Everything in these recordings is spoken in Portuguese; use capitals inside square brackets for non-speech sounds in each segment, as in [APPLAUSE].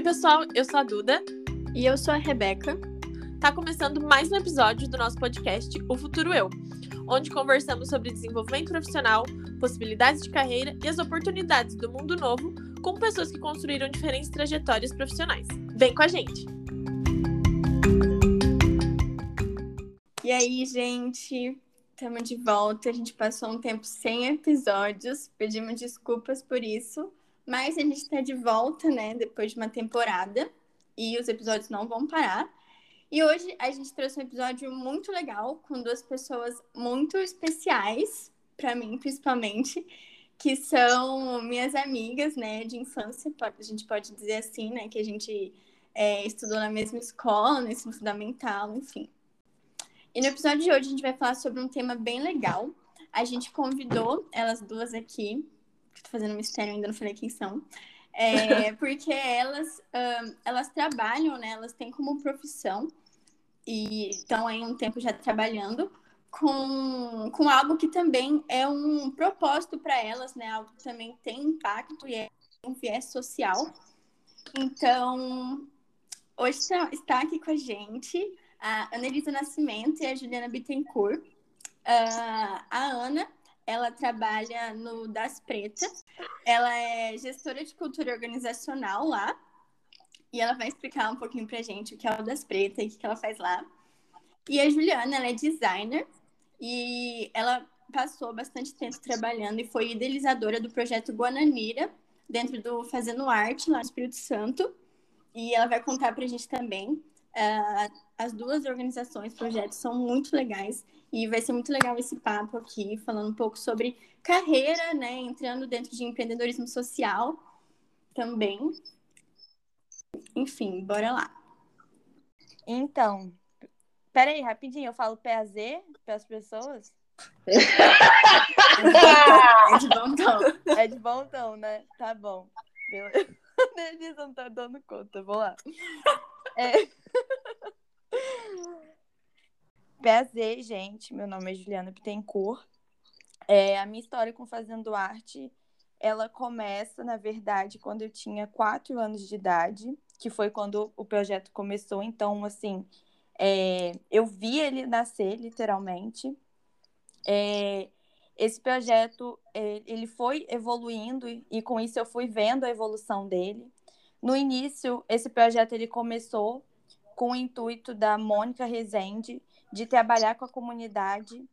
Oi, pessoal, eu sou a Duda. E eu sou a Rebeca. Tá começando mais um episódio do nosso podcast O Futuro Eu, onde conversamos sobre desenvolvimento profissional, possibilidades de carreira e as oportunidades do mundo novo com pessoas que construíram diferentes trajetórias profissionais. Vem com a gente! E aí, gente? Estamos de volta. A gente passou um tempo sem episódios, pedimos desculpas por isso, mas a gente está de volta, né? Depois de uma temporada e os episódios não vão parar. E hoje a gente trouxe um episódio muito legal com duas pessoas muito especiais, para mim principalmente, que são minhas amigas, né, de infância, a gente pode dizer assim, né, que a gente é, estudou na mesma escola, no ensino fundamental, enfim. E no episódio de hoje a gente vai falar sobre um tema bem legal. A gente convidou elas duas aqui, estou fazendo mistério ainda, não falei quem são, é, [LAUGHS] porque elas, um, elas trabalham, né? Elas têm como profissão e estão aí um tempo já trabalhando com, com algo que também é um propósito para elas, né? Algo que também tem impacto e é um viés social. Então, hoje está aqui com a gente a Ana Elisa Nascimento e a Juliana Bittencourt. Uh, a Ana ela trabalha no Das Pretas, ela é gestora de cultura organizacional lá, e ela vai explicar um pouquinho pra gente o que é o Das Pretas e o que ela faz lá. E a Juliana, ela é designer, e ela passou bastante tempo trabalhando e foi idealizadora do projeto Guananira, dentro do Fazendo Arte, lá no Espírito Santo. E ela vai contar pra gente também. Uh, as duas organizações, projetos são muito legais e vai ser muito legal esse papo aqui, falando um pouco sobre carreira, né? Entrando dentro de empreendedorismo social também. Enfim, bora lá. Então, peraí, rapidinho, eu falo PAZ para as pessoas? é de bom tom. É de bom tom, né? Tá bom. Beleza. [LAUGHS] Denise não tá dando conta, vou lá. É... Prazer, gente. Meu nome é Juliana Bittencourt. É, a minha história com Fazendo Arte, ela começa, na verdade, quando eu tinha quatro anos de idade, que foi quando o projeto começou. Então, assim, é, eu vi ele nascer, literalmente. É, esse projeto, é, ele foi evoluindo e com isso eu fui vendo a evolução dele. No início, esse projeto ele começou com o intuito da Mônica Rezende, de trabalhar com a comunidade.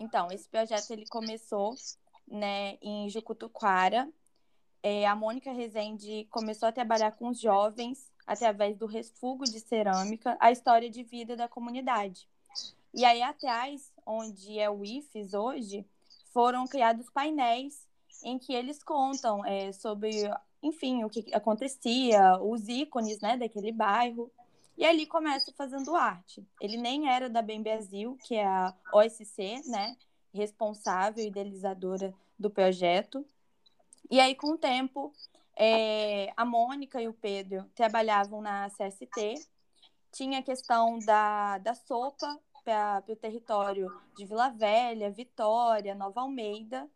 Então, esse projeto ele começou né, em Jucutuquara. É, a Mônica Rezende começou a trabalhar com os jovens através do Refugo de Cerâmica, a história de vida da comunidade. E aí, atrás, onde é o IFES hoje, foram criados painéis em que eles contam é, sobre, enfim, o que acontecia, os ícones né, daquele bairro. E ali começa fazendo arte. Ele nem era da Bem Brasil, que é a OSC, né? Responsável e idealizadora do projeto. E aí, com o tempo, é, a Mônica e o Pedro trabalhavam na CST. Tinha a questão da, da sopa para o território de Vila Velha, Vitória, Nova Almeida.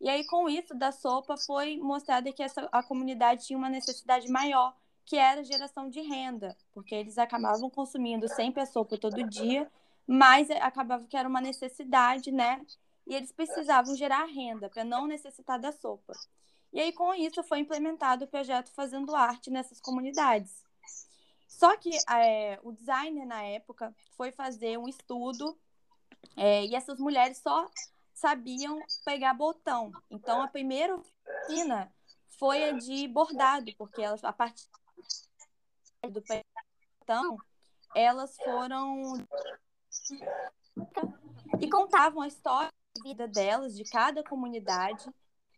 E aí, com isso da sopa, foi mostrado que essa, a comunidade tinha uma necessidade maior que era geração de renda, porque eles acabavam consumindo sempre a sopa todo dia, mas acabava que era uma necessidade, né? E eles precisavam gerar renda para não necessitar da sopa. E aí, com isso, foi implementado o projeto Fazendo Arte nessas comunidades. Só que é, o designer, na época, foi fazer um estudo é, e essas mulheres só sabiam pegar botão. Então, a primeira oficina foi a de bordado, porque elas, a partir do então elas foram e contavam a história de vida delas, de cada comunidade,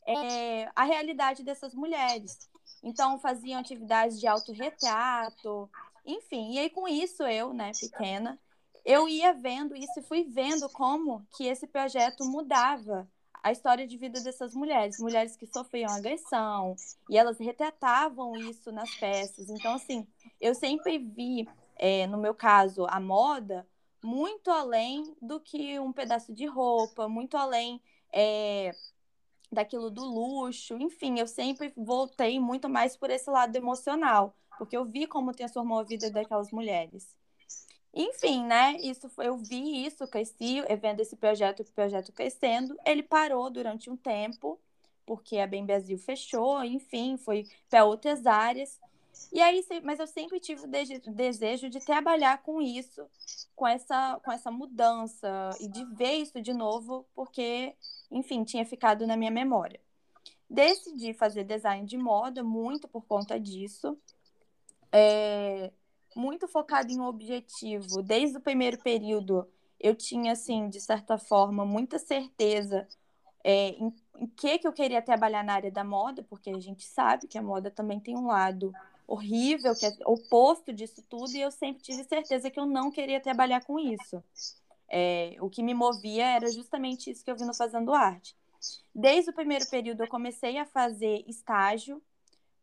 é, a realidade dessas mulheres. Então faziam atividades de autorretrato, enfim. E aí com isso eu, né, pequena, eu ia vendo isso e fui vendo como que esse projeto mudava a história de vida dessas mulheres, mulheres que sofriam agressão, e elas retratavam isso nas peças. Então, assim, eu sempre vi, é, no meu caso, a moda muito além do que um pedaço de roupa, muito além é, daquilo do luxo, enfim, eu sempre voltei muito mais por esse lado emocional, porque eu vi como transformou a vida daquelas mulheres. Enfim, né? Isso eu vi isso, cresci vendo esse projeto, o projeto crescendo. Ele parou durante um tempo, porque a Bem Brasil fechou, enfim, foi para outras áreas. E aí, mas eu sempre tive o desejo de trabalhar com isso, com essa, com essa mudança e de ver isso de novo, porque, enfim, tinha ficado na minha memória. Decidi fazer design de moda muito por conta disso. É, muito focado em um objetivo. Desde o primeiro período, eu tinha, assim, de certa forma, muita certeza é, em, em que, que eu queria trabalhar na área da moda, porque a gente sabe que a moda também tem um lado horrível, que é oposto disso tudo, e eu sempre tive certeza que eu não queria trabalhar com isso. É, o que me movia era justamente isso que eu vi Fazendo Arte. Desde o primeiro período, eu comecei a fazer estágio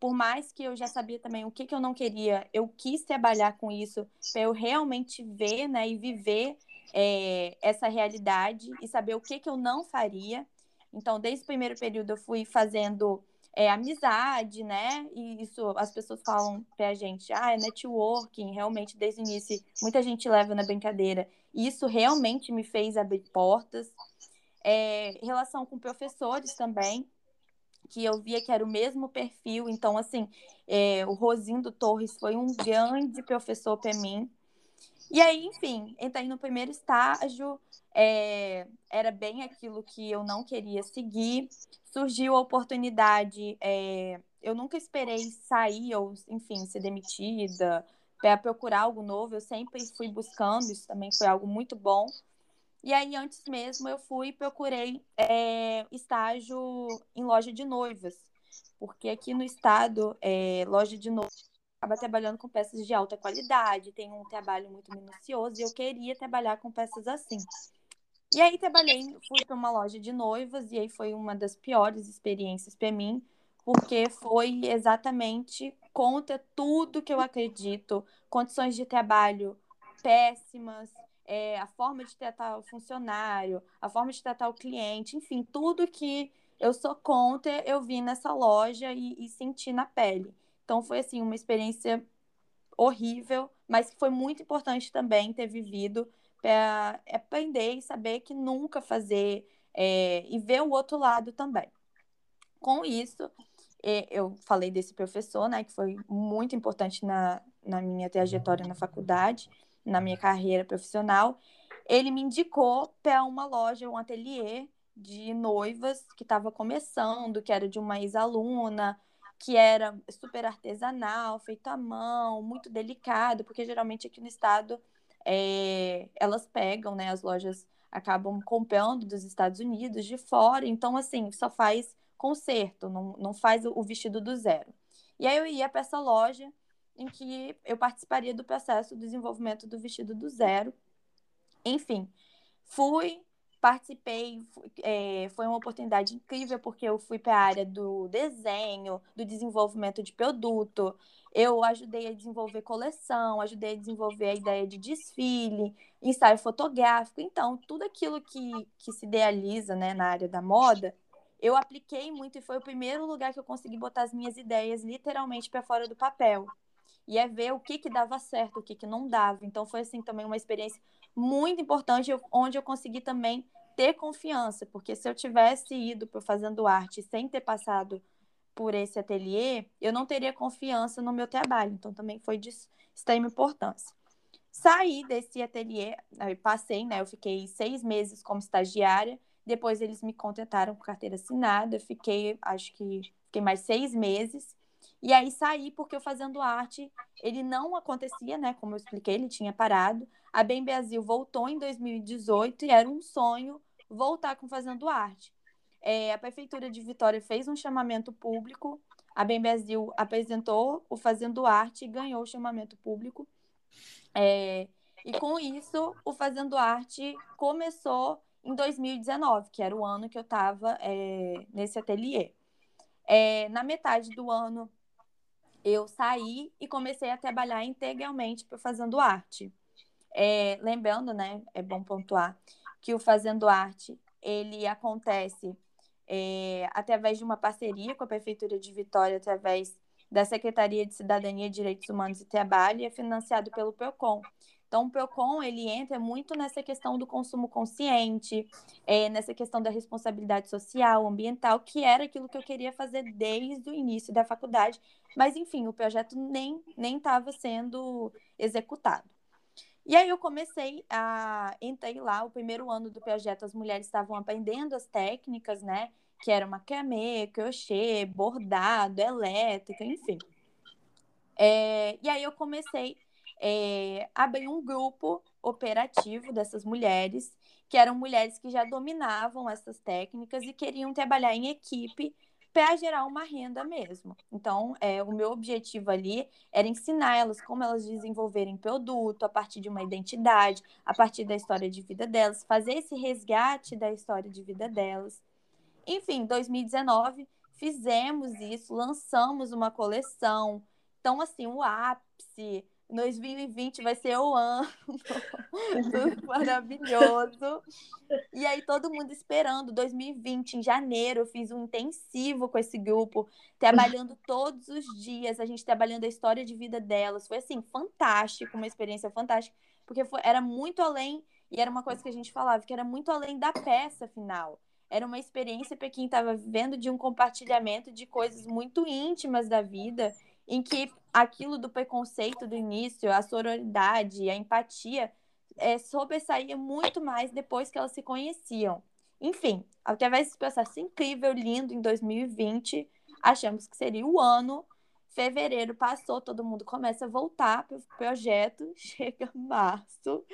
por mais que eu já sabia também o que, que eu não queria, eu quis trabalhar com isso para eu realmente ver né, e viver é, essa realidade e saber o que, que eu não faria. Então, desde o primeiro período, eu fui fazendo é, amizade, né? E isso as pessoas falam pra gente, ah, é networking, realmente, desde o início, muita gente leva na brincadeira. E isso realmente me fez abrir portas. É, relação com professores também que eu via que era o mesmo perfil. Então, assim, é, o Rosindo Torres foi um grande professor para mim. E aí, enfim, entrei no primeiro estágio, é, era bem aquilo que eu não queria seguir. Surgiu a oportunidade, é, eu nunca esperei sair ou, enfim, ser demitida para procurar algo novo. Eu sempre fui buscando, isso também foi algo muito bom. E aí, antes mesmo, eu fui e procurei é, estágio em loja de noivas, porque aqui no estado, é, loja de noivas acaba trabalhando com peças de alta qualidade, tem um trabalho muito minucioso, e eu queria trabalhar com peças assim. E aí, trabalhei, fui para uma loja de noivas, e aí foi uma das piores experiências para mim, porque foi exatamente contra tudo que eu acredito, condições de trabalho péssimas, é, a forma de tratar o funcionário, a forma de tratar o cliente, enfim, tudo que eu sou contra, eu vi nessa loja e, e senti na pele. Então foi assim uma experiência horrível, mas que foi muito importante também ter vivido para aprender e saber que nunca fazer é, e ver o outro lado também. Com isso, é, eu falei desse professor, né, que foi muito importante na, na minha trajetória na faculdade na minha carreira profissional, ele me indicou para uma loja, um ateliê de noivas que estava começando, que era de uma ex-aluna, que era super artesanal, feito à mão, muito delicado, porque geralmente aqui no estado é, elas pegam, né? As lojas acabam comprando dos Estados Unidos, de fora, então assim, só faz conserto, não, não faz o vestido do zero. E aí eu ia para essa loja em que eu participaria do processo de desenvolvimento do vestido do zero. Enfim, fui, participei, é, foi uma oportunidade incrível porque eu fui para a área do desenho, do desenvolvimento de produto, eu ajudei a desenvolver coleção, ajudei a desenvolver a ideia de desfile, ensaio fotográfico, então tudo aquilo que, que se idealiza né, na área da moda, eu apliquei muito e foi o primeiro lugar que eu consegui botar as minhas ideias literalmente para fora do papel e é ver o que que dava certo, o que que não dava. Então foi assim também uma experiência muito importante onde eu consegui também ter confiança, porque se eu tivesse ido para fazendo arte sem ter passado por esse ateliê, eu não teria confiança no meu trabalho. Então também foi de extrema importância. Saí desse ateliê, passei, né? Eu fiquei seis meses como estagiária. Depois eles me contrataram com carteira assinada. Eu fiquei, acho que fiquei mais seis meses. E aí saí porque o Fazendo Arte, ele não acontecia, né? Como eu expliquei, ele tinha parado. A Bem Brasil voltou em 2018 e era um sonho voltar com Fazendo Arte. É, a Prefeitura de Vitória fez um chamamento público, a Bem Brasil apresentou o Fazendo Arte e ganhou o chamamento público. É, e com isso, o Fazendo Arte começou em 2019, que era o ano que eu estava é, nesse ateliê. É, na metade do ano, eu saí e comecei a trabalhar integralmente para Fazendo Arte. É, lembrando, né, é bom pontuar, que o Fazendo Arte, ele acontece é, através de uma parceria com a Prefeitura de Vitória, através da Secretaria de Cidadania, Direitos Humanos e Trabalho e é financiado pelo PROCON. Então, o PROCON, ele entra muito nessa questão do consumo consciente, é, nessa questão da responsabilidade social, ambiental, que era aquilo que eu queria fazer desde o início da faculdade, mas, enfim, o projeto nem estava sendo executado. E aí eu comecei a entrei lá, o primeiro ano do projeto, as mulheres estavam aprendendo as técnicas, né? Que era macramê, crochê, bordado, elétrica, enfim. É, e aí eu comecei é, abrir um grupo operativo dessas mulheres, que eram mulheres que já dominavam essas técnicas e queriam trabalhar em equipe para gerar uma renda mesmo. Então, é, o meu objetivo ali era ensinar elas como elas desenvolverem produto a partir de uma identidade, a partir da história de vida delas, fazer esse resgate da história de vida delas. Enfim, 2019 fizemos isso, lançamos uma coleção. Então, assim, o ápice 2020 vai ser o ano [LAUGHS] maravilhoso. E aí todo mundo esperando. 2020, em janeiro, eu fiz um intensivo com esse grupo, trabalhando todos os dias, a gente trabalhando a história de vida delas. Foi assim, fantástico, uma experiência fantástica, porque foi, era muito além, e era uma coisa que a gente falava, que era muito além da peça final. Era uma experiência para quem estava vivendo de um compartilhamento de coisas muito íntimas da vida em que aquilo do preconceito do início, a sororidade, a empatia, é, sobressaía muito mais depois que elas se conheciam. Enfim, através desse processo incrível, lindo, em 2020, achamos que seria o ano. Fevereiro passou, todo mundo começa a voltar para o projeto, [LAUGHS] chega março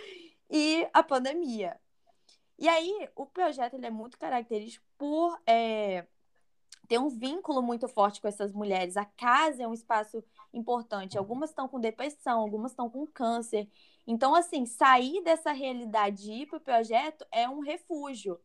e a pandemia. E aí, o projeto ele é muito característico por é, ter um vínculo muito forte com essas mulheres. A casa é um espaço importante. Algumas estão com depressão, algumas estão com câncer. Então, assim, sair dessa realidade e ir para o projeto é um refúgio.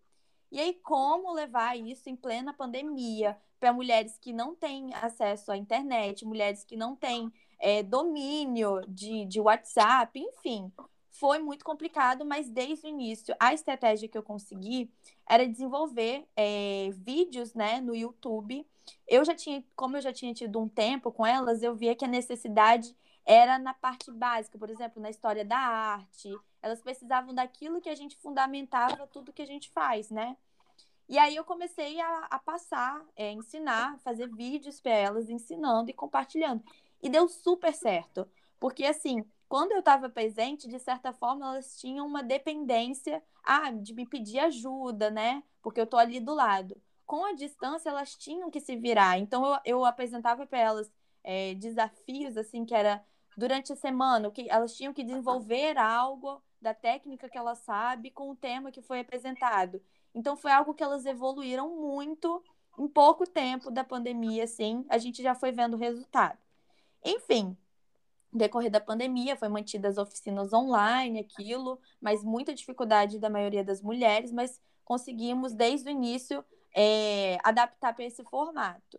E aí, como levar isso em plena pandemia para mulheres que não têm acesso à internet, mulheres que não têm é, domínio de, de WhatsApp, enfim foi muito complicado, mas desde o início a estratégia que eu consegui era desenvolver é, vídeos né, no YouTube. Eu já tinha, como eu já tinha tido um tempo com elas, eu via que a necessidade era na parte básica, por exemplo, na história da arte. Elas precisavam daquilo que a gente fundamentava tudo que a gente faz, né? E aí eu comecei a, a passar, é, ensinar, fazer vídeos para elas, ensinando e compartilhando. E deu super certo. Porque, assim, quando eu estava presente, de certa forma, elas tinham uma dependência ah, de me pedir ajuda, né? Porque eu tô ali do lado. Com a distância, elas tinham que se virar. Então, eu, eu apresentava para elas é, desafios, assim, que era durante a semana, que elas tinham que desenvolver algo da técnica que elas sabem com o tema que foi apresentado. Então, foi algo que elas evoluíram muito em pouco tempo da pandemia, assim, a gente já foi vendo o resultado. Enfim, decorrer da pandemia, foi mantidas oficinas online, aquilo, mas muita dificuldade da maioria das mulheres, mas conseguimos desde o início é, adaptar para esse formato.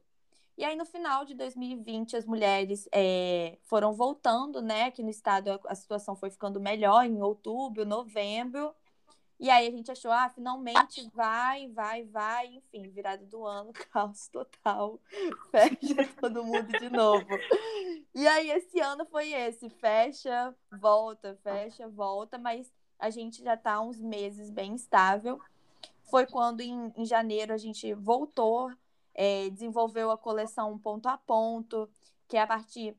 E aí, no final de 2020, as mulheres é, foram voltando, né? Aqui no estado a, situação foi ficando melhor em outubro, novembro. E aí a gente achou, ah, finalmente vai, vai, vai, enfim, virada do ano, [LAUGHS] caos total, fecha todo mundo de novo. E aí esse ano foi esse, fecha, volta, fecha, volta, mas a gente já tá uns meses bem estável. Foi quando em, em janeiro a gente voltou, é, desenvolveu a coleção ponto a ponto, que é a partir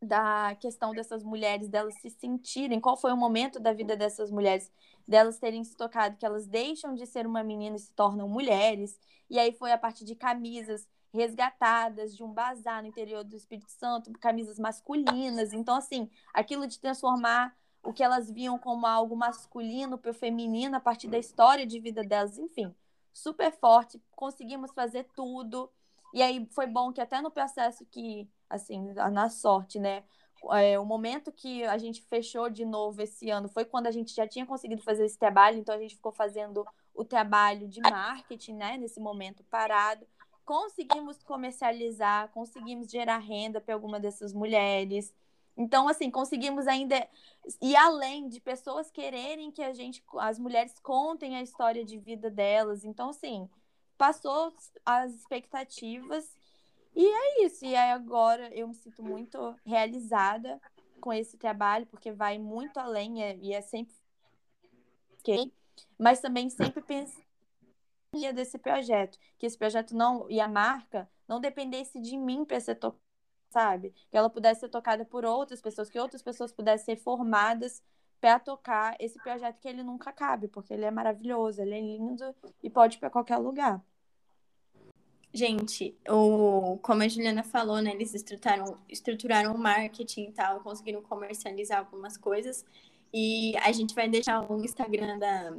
da questão dessas mulheres, delas se sentirem, qual foi o momento da vida dessas mulheres, delas terem se tocado que elas deixam de ser uma menina e se tornam mulheres, e aí foi a partir de camisas resgatadas de um bazar no interior do Espírito Santo, camisas masculinas, então assim, aquilo de transformar o que elas viam como algo masculino para o feminino a partir da história de vida delas, enfim, super forte, conseguimos fazer tudo, e aí foi bom que até no processo que assim, na sorte, né? É, o momento que a gente fechou de novo esse ano foi quando a gente já tinha conseguido fazer esse trabalho, então a gente ficou fazendo o trabalho de marketing, né, nesse momento parado. Conseguimos comercializar, conseguimos gerar renda para alguma dessas mulheres. Então, assim, conseguimos ainda ir além de pessoas quererem que a gente, as mulheres contem a história de vida delas. Então, assim, passou as expectativas E é isso. E aí agora eu me sinto muito realizada com esse trabalho, porque vai muito além é, e é sempre. Mas também sempre pensei desse projeto, que esse projeto não e a marca não dependesse de mim para ser tocada, sabe? Que ela pudesse ser tocada por outras pessoas, que outras pessoas pudessem ser formadas para tocar esse projeto que ele nunca cabe, porque ele é maravilhoso, ele é lindo e pode ir para qualquer lugar. Gente, o, como a Juliana falou, né, eles estruturaram, estruturaram o marketing e tal, conseguiram comercializar algumas coisas. E a gente vai deixar o Instagram da,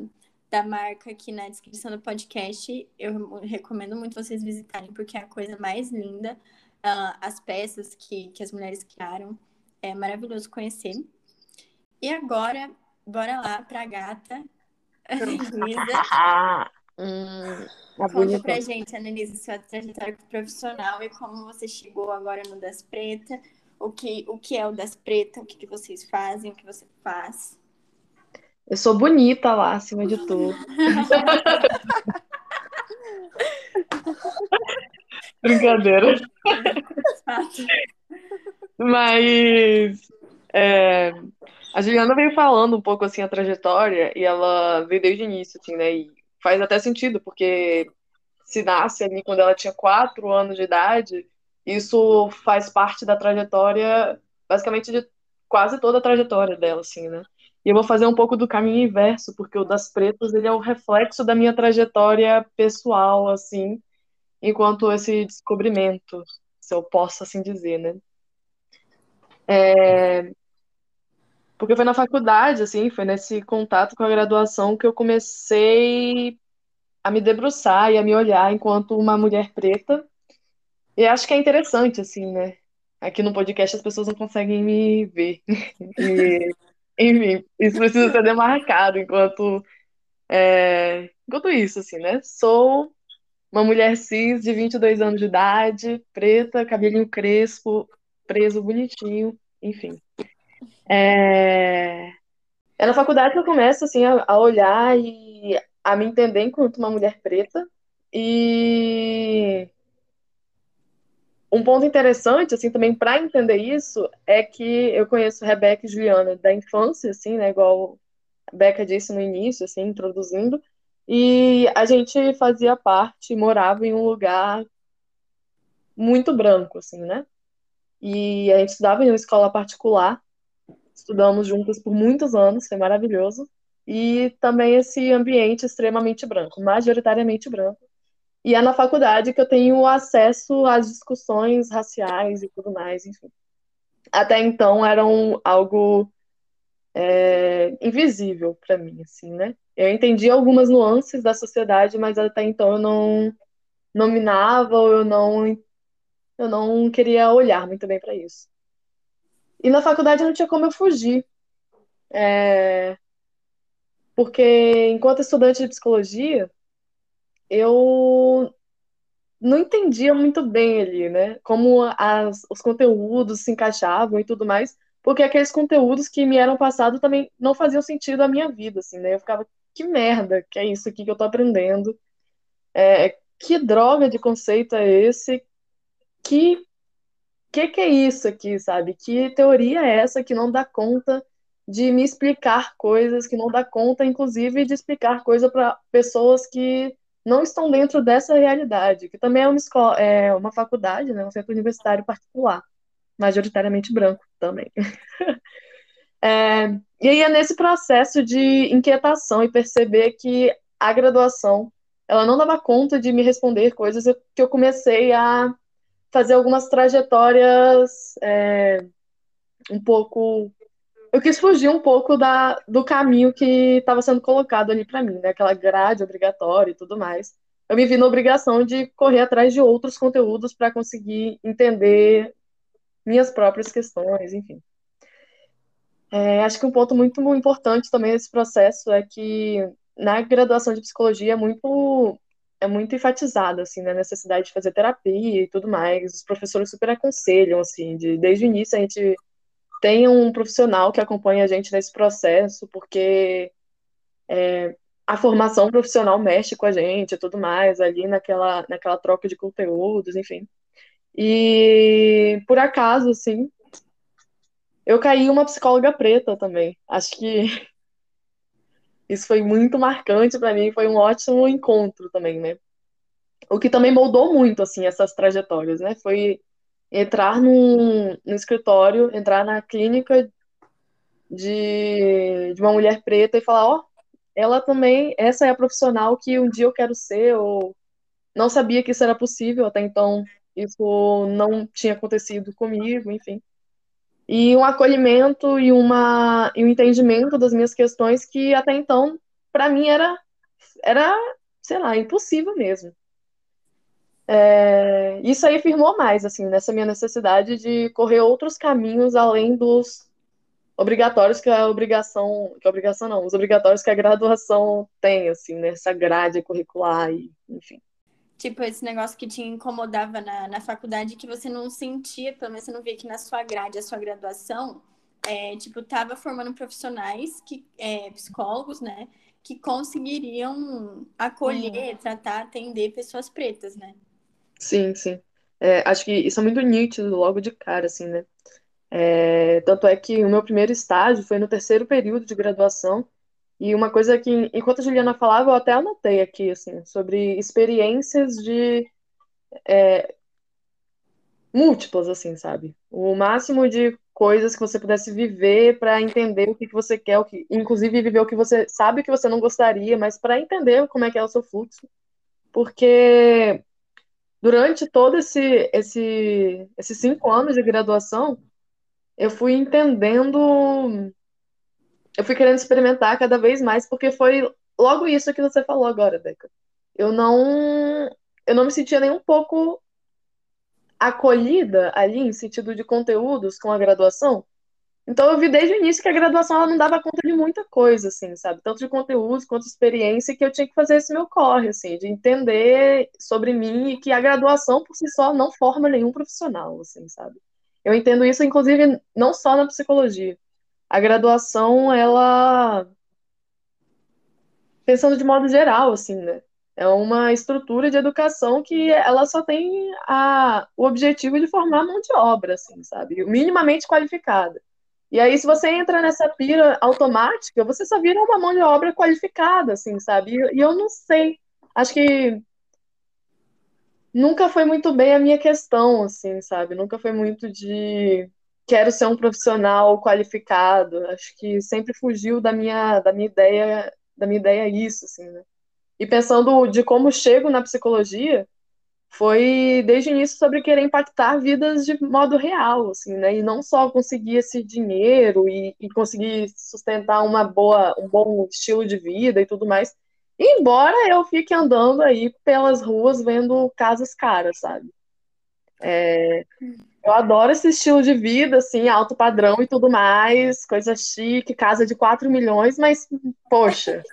da marca aqui na descrição do podcast. Eu recomendo muito vocês visitarem, porque é a coisa mais linda. Uh, as peças que, que as mulheres criaram. É maravilhoso conhecer. E agora, bora lá pra gata, [LAUGHS] Luísa. [LAUGHS] Hum, Conta pra gente, Annelise, sua trajetória profissional e como você chegou agora no Das Preta, o que, o que é o Das Preta, o que, que vocês fazem, o que você faz. Eu sou bonita lá, acima de tudo. [LAUGHS] Brincadeira. Mas é, a Juliana veio falando um pouco assim a trajetória e ela veio desde o início, assim, né? E faz até sentido, porque se nasce ali quando ela tinha quatro anos de idade, isso faz parte da trajetória, basicamente de quase toda a trajetória dela, assim, né? E eu vou fazer um pouco do caminho inverso, porque o das pretas ele é o reflexo da minha trajetória pessoal, assim, enquanto esse descobrimento, se eu posso assim dizer, né? É... Porque foi na faculdade, assim, foi nesse contato com a graduação que eu comecei a me debruçar e a me olhar enquanto uma mulher preta. E acho que é interessante, assim, né? Aqui no podcast as pessoas não conseguem me ver. [LAUGHS] E, enfim, isso precisa ser demarcado enquanto. É, enquanto isso, assim, né? Sou uma mulher cis de 22 anos de idade, preta, cabelinho crespo, preso bonitinho, enfim. É... é na faculdade que eu começo assim, a, a olhar e a me entender enquanto uma mulher preta. E um ponto interessante, assim, também para entender isso, é que eu conheço Rebeca e Juliana da infância, assim, né, igual a Beca disse no início, assim, introduzindo, e a gente fazia parte, morava em um lugar muito branco, assim, né, e a gente estudava em uma escola particular, Estudamos juntas por muitos anos, foi maravilhoso. E também esse ambiente extremamente branco, majoritariamente branco. E é na faculdade que eu tenho acesso às discussões raciais e tudo mais, enfim. Até então eram algo é, invisível para mim, assim, né? Eu entendi algumas nuances da sociedade, mas até então eu não nominava ou eu não eu não queria olhar muito bem para isso. E na faculdade não tinha como eu fugir. É... Porque, enquanto estudante de psicologia, eu não entendia muito bem ali, né? Como as, os conteúdos se encaixavam e tudo mais, porque aqueles conteúdos que me eram passados também não faziam sentido à minha vida, assim, né? Eu ficava, que merda que é isso aqui que eu tô aprendendo? É, que droga de conceito é esse? Que que, que é isso aqui, sabe? Que teoria é essa que não dá conta de me explicar coisas, que não dá conta, inclusive, de explicar coisas para pessoas que não estão dentro dessa realidade, que também é uma escola, é uma faculdade, né, um centro universitário particular, majoritariamente branco também. [LAUGHS] é, e aí é nesse processo de inquietação e perceber que a graduação ela não dava conta de me responder coisas que eu comecei a fazer algumas trajetórias é, um pouco. Eu quis fugir um pouco da, do caminho que estava sendo colocado ali para mim, né? Aquela grade obrigatória e tudo mais. Eu me vi na obrigação de correr atrás de outros conteúdos para conseguir entender minhas próprias questões, enfim. É, acho que um ponto muito importante também nesse processo é que na graduação de psicologia é muito é muito enfatizada, assim, na necessidade de fazer terapia e tudo mais. Os professores super aconselham, assim, de, desde o início a gente tem um profissional que acompanha a gente nesse processo, porque é, a formação profissional mexe com a gente e tudo mais, ali naquela, naquela troca de conteúdos, enfim. E por acaso, assim, eu caí uma psicóloga preta também. Acho que isso foi muito marcante para mim, foi um ótimo encontro também, né? O que também moldou muito, assim, essas trajetórias, né? Foi entrar num, no escritório, entrar na clínica de, de uma mulher preta e falar, ó, oh, ela também, essa é a profissional que um dia eu quero ser, ou não sabia que isso era possível, até então isso não tinha acontecido comigo, enfim e um acolhimento e, uma, e um entendimento das minhas questões que até então, para mim, era, era, sei lá, impossível mesmo. É, isso aí firmou mais, assim, nessa minha necessidade de correr outros caminhos além dos obrigatórios que a obrigação, que a obrigação não, os obrigatórios que a graduação tem, assim, nessa grade curricular e, enfim tipo, esse negócio que te incomodava na, na faculdade que você não sentia, pelo menos você não via que na sua grade, a sua graduação, é, tipo, tava formando profissionais, que, é, psicólogos, né, que conseguiriam acolher, hum. tratar, atender pessoas pretas, né? Sim, sim. É, acho que isso é muito nítido logo de cara, assim, né? É, tanto é que o meu primeiro estágio foi no terceiro período de graduação, e uma coisa que, enquanto a Juliana falava, eu até anotei aqui, assim, sobre experiências de. É, múltiplas, assim, sabe? O máximo de coisas que você pudesse viver para entender o que, que você quer, o que, inclusive viver o que você sabe que você não gostaria, mas para entender como é que é o seu fluxo. Porque durante todo esse, esse, esses cinco anos de graduação, eu fui entendendo eu fui querendo experimentar cada vez mais, porque foi logo isso que você falou agora, Deca. Eu não, eu não me sentia nem um pouco acolhida ali, em sentido de conteúdos, com a graduação. Então eu vi desde o início que a graduação ela não dava conta de muita coisa, assim, sabe? Tanto de conteúdos quanto de experiência, que eu tinha que fazer esse meu corre, assim, de entender sobre mim e que a graduação por si só não forma nenhum profissional, assim, sabe? Eu entendo isso, inclusive, não só na psicologia a graduação, ela. Pensando de modo geral, assim, né? É uma estrutura de educação que ela só tem a, o objetivo de formar mão de obra, assim, sabe? Minimamente qualificada. E aí, se você entra nessa pira automática, você só vira uma mão de obra qualificada, assim, sabe? E, eu não sei. Acho que nunca foi muito bem a minha questão, assim, sabe? Nunca foi muito de quero ser um profissional qualificado. Acho que sempre fugiu da minha, da minha ideia, da minha ideia isso, assim, né? E pensando de como chego na psicologia, foi desde o início sobre querer impactar vidas de modo real, assim, né? E não só conseguir esse dinheiro e, e conseguir sustentar uma boa, um bom estilo de vida e tudo mais. Embora eu fique andando aí pelas ruas vendo casas caras, sabe? É, eu adoro esse estilo de vida, assim, alto padrão e tudo mais, coisa chique, casa de 4 milhões, mas, poxa,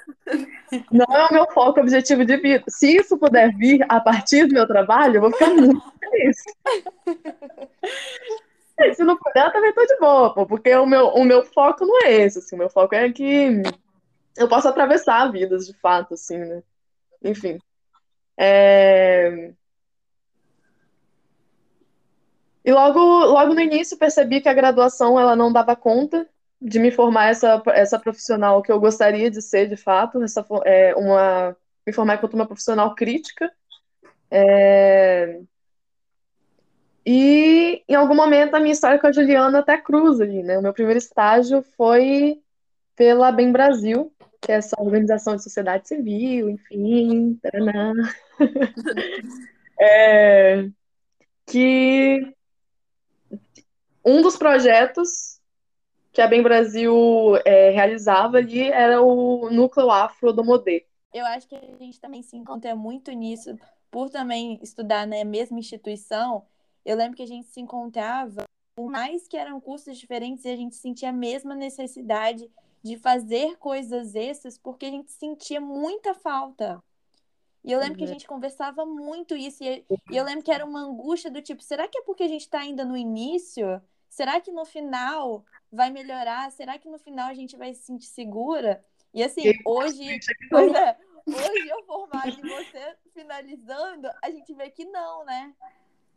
não é o meu foco, objetivo de vida. Se isso puder vir a partir do meu trabalho, eu vou ficar muito feliz. [LAUGHS] Se não puder, eu também tô de boa, pô, porque o meu, o meu foco não é esse, assim, o meu foco é que eu possa atravessar vidas, de fato, assim, né? Enfim. É... E logo, logo no início percebi que a graduação ela não dava conta de me formar essa, essa profissional que eu gostaria de ser, de fato, essa, é, uma, me formar enquanto uma profissional crítica. É... E em algum momento a minha história com a Juliana até cruza ali, né? O meu primeiro estágio foi pela Bem Brasil, que é essa organização de sociedade civil, enfim, [LAUGHS] é... que um dos projetos que a Bem Brasil é, realizava ali era o núcleo afro do Modê. Eu acho que a gente também se encontra muito nisso, por também estudar na mesma instituição. Eu lembro que a gente se encontrava, por mais que eram cursos diferentes, a gente sentia a mesma necessidade de fazer coisas extras, porque a gente sentia muita falta. E eu lembro que a uhum. gente conversava muito isso, e eu lembro que era uma angústia do tipo, será que é porque a gente está ainda no início? Será que no final vai melhorar? Será que no final a gente vai se sentir segura? E assim, hoje, pois é, hoje eu formado e você finalizando, a gente vê que não, né?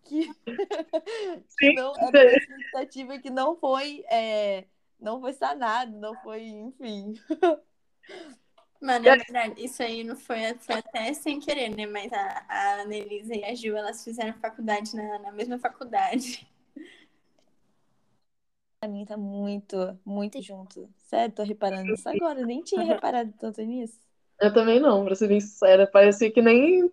que, [LAUGHS] que não, era uma expectativa que não foi, é, não foi sanado, não foi, enfim. Mano, na verdade, isso aí não foi, foi até sem querer, né? Mas a, a Anelisa e a Gil, elas fizeram faculdade na, na mesma faculdade. Mim tá muito, muito junto. Sério, tô reparando nisso agora. Eu nem tinha reparado tanto nisso. Eu também não, pra ser bem sincera. Parecia que nem.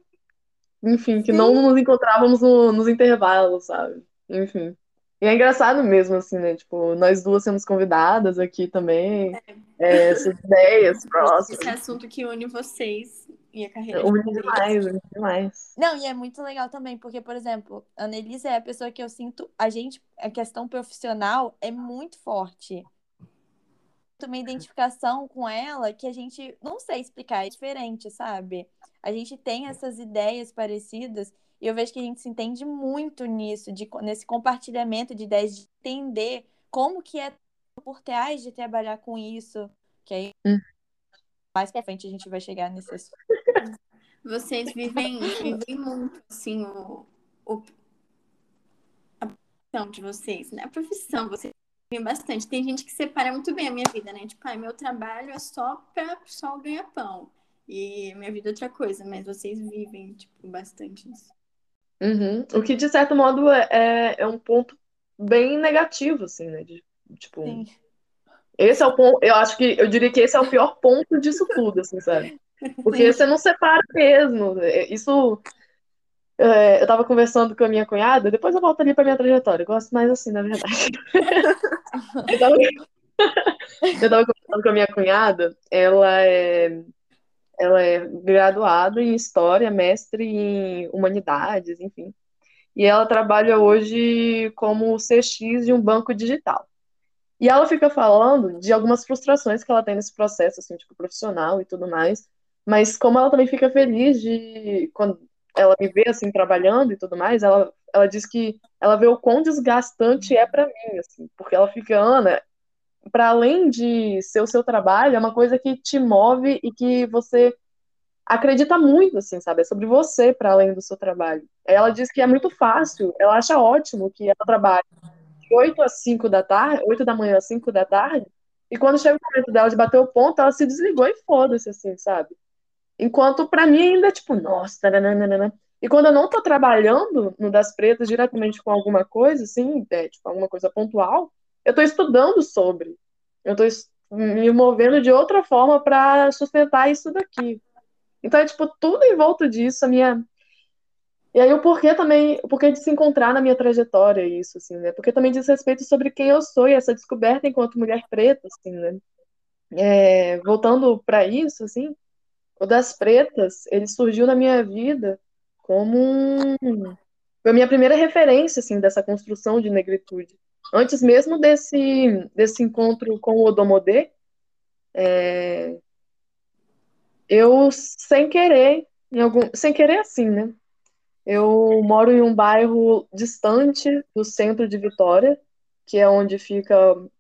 Enfim, que não nos encontrávamos no- nos intervalos, sabe? Enfim. E é engraçado mesmo, assim, né? Tipo, nós duas semos convidadas aqui também. É, essas ideias [LAUGHS] próximas. Esse assunto que une vocês e a carreira de Une demais, une demais. Não, e é muito legal também, porque, por exemplo, a Annelise é a pessoa que eu sinto, a gente, a questão profissional é muito forte. Uma identificação com ela que a gente não sei explicar, é diferente, sabe? A gente tem essas ideias parecidas e eu vejo que a gente se entende muito nisso, de, nesse compartilhamento de ideias, de entender como que é por trás de trabalhar com isso, que aí Hum. mais pra frente a gente vai chegar nesse assunto. Vocês vivem, vivem muito, assim, o, o, a profissão de vocês, né? A profissão, vocês vivem bastante. Tem gente que separa muito bem a minha vida, né? Tipo, ai, meu trabalho é só pra só ganhar pão. E minha vida é outra coisa, mas vocês vivem, tipo, bastante isso. Uhum. O que, de certo modo, é, é, é um ponto bem negativo, assim, né? De, tipo, Sim. esse é o ponto. Eu acho que eu diria que esse é o pior ponto disso tudo, assim, sabe? Porque você não separa mesmo. É, Isso. é, eu tava conversando com a minha cunhada, depois eu volto ali pra minha trajetória. Eu gosto mais assim, na verdade. [LAUGHS] Eu tava, eu tava conversando com a minha cunhada, ela é, ela é graduada em História, mestre em Humanidades, enfim. E ela trabalha hoje como CX de um banco digital. E ela fica falando de algumas frustrações que ela tem nesse processo, assim, tipo, profissional e tudo mais. Mas como ela também fica feliz de, quando ela me vê, assim, trabalhando e tudo mais, ela, ela diz que ela vê o quão desgastante é pra mim, assim, porque ela fica, Ana, para além de ser o seu trabalho, é uma coisa que te move e que você acredita muito, assim, sabe? É sobre você para além do seu trabalho. Ela diz que é muito fácil, ela acha ótimo que ela trabalhe de 8 às 5 da tarde, 8 da manhã às 5 da tarde, e quando chega o momento dela de bater o ponto, ela se desligou e foda-se, assim, sabe? Enquanto pra mim ainda é tipo, nossa, nananana. E quando eu não tô trabalhando no Das Pretas diretamente com alguma coisa, assim, é, tipo, alguma coisa pontual, eu tô estudando sobre. Eu tô me movendo de outra forma pra sustentar isso daqui. Então é tipo tudo em volta disso, a minha e aí o porquê também, o porquê de se encontrar na minha trajetória isso assim, né? Porque também diz respeito sobre quem eu sou e essa descoberta enquanto mulher preta, assim, né? É, voltando pra isso, assim, o das pretas, ele surgiu na minha vida como um, foi a minha primeira referência assim dessa construção de negritude. Antes mesmo desse desse encontro com o Odomodê, é, eu sem querer, algum, sem querer assim, né? Eu moro em um bairro distante do centro de Vitória, que é onde fica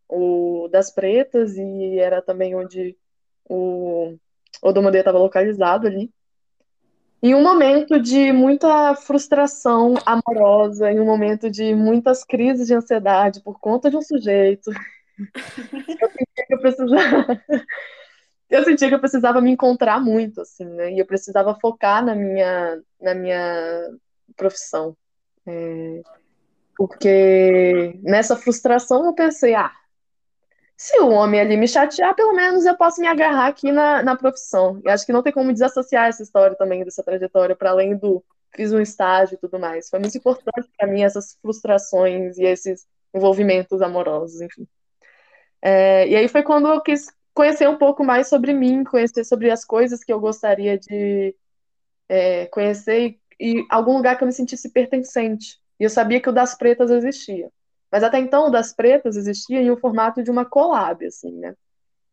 o das Pretas e era também onde o Odomodê estava localizado ali. Em um momento de muita frustração amorosa, em um momento de muitas crises de ansiedade por conta de um sujeito, [LAUGHS] eu sentia que eu precisava, eu sentia que eu precisava me encontrar muito, assim, né? E eu precisava focar na minha, na minha profissão. É, porque nessa frustração eu pensei, ah, se o homem ali me chatear, pelo menos eu posso me agarrar aqui na, na profissão. E acho que não tem como desassociar essa história também, dessa trajetória, para além do fiz um estágio e tudo mais. Foi muito importante para mim essas frustrações e esses envolvimentos amorosos, enfim. É, e aí foi quando eu quis conhecer um pouco mais sobre mim, conhecer sobre as coisas que eu gostaria de é, conhecer e, e algum lugar que eu me sentisse pertencente. E eu sabia que o Das Pretas existia. Mas até então, o Das Pretas existia em um formato de uma collab, assim, né?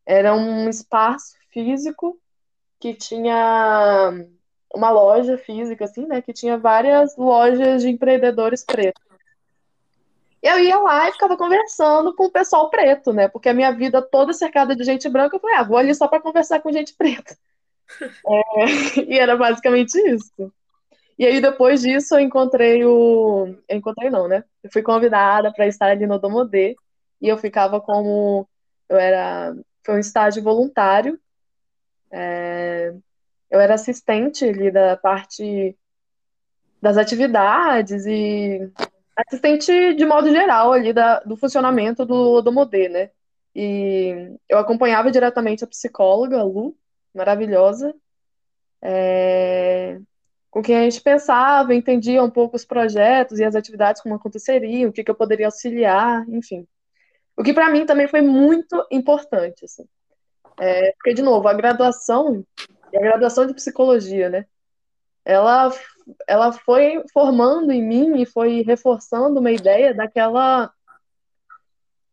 Era um espaço físico que tinha uma loja física, assim, né? Que tinha várias lojas de empreendedores pretos. E eu ia lá e ficava conversando com o pessoal preto, né? Porque a minha vida toda cercada de gente branca, eu falei, ah, vou ali só para conversar com gente preta. [LAUGHS] É, [LAUGHS] e era basicamente isso. E aí, depois disso, eu encontrei o. Eu encontrei, não, né? Eu fui convidada para estar ali no Domodê. E eu ficava como. Eu era. Foi um estágio voluntário. É... Eu era assistente ali da parte das atividades e assistente de modo geral ali da, do funcionamento do Odomodê, né? E eu acompanhava diretamente a psicóloga, a Lu, maravilhosa, é, com quem a gente pensava, entendia um pouco os projetos e as atividades como aconteceriam, o que, que eu poderia auxiliar, enfim. O que para mim também foi muito importante, assim. É, porque, de novo, a graduação, a graduação de psicologia, né? Ela, ela foi formando em mim e foi reforçando uma ideia daquela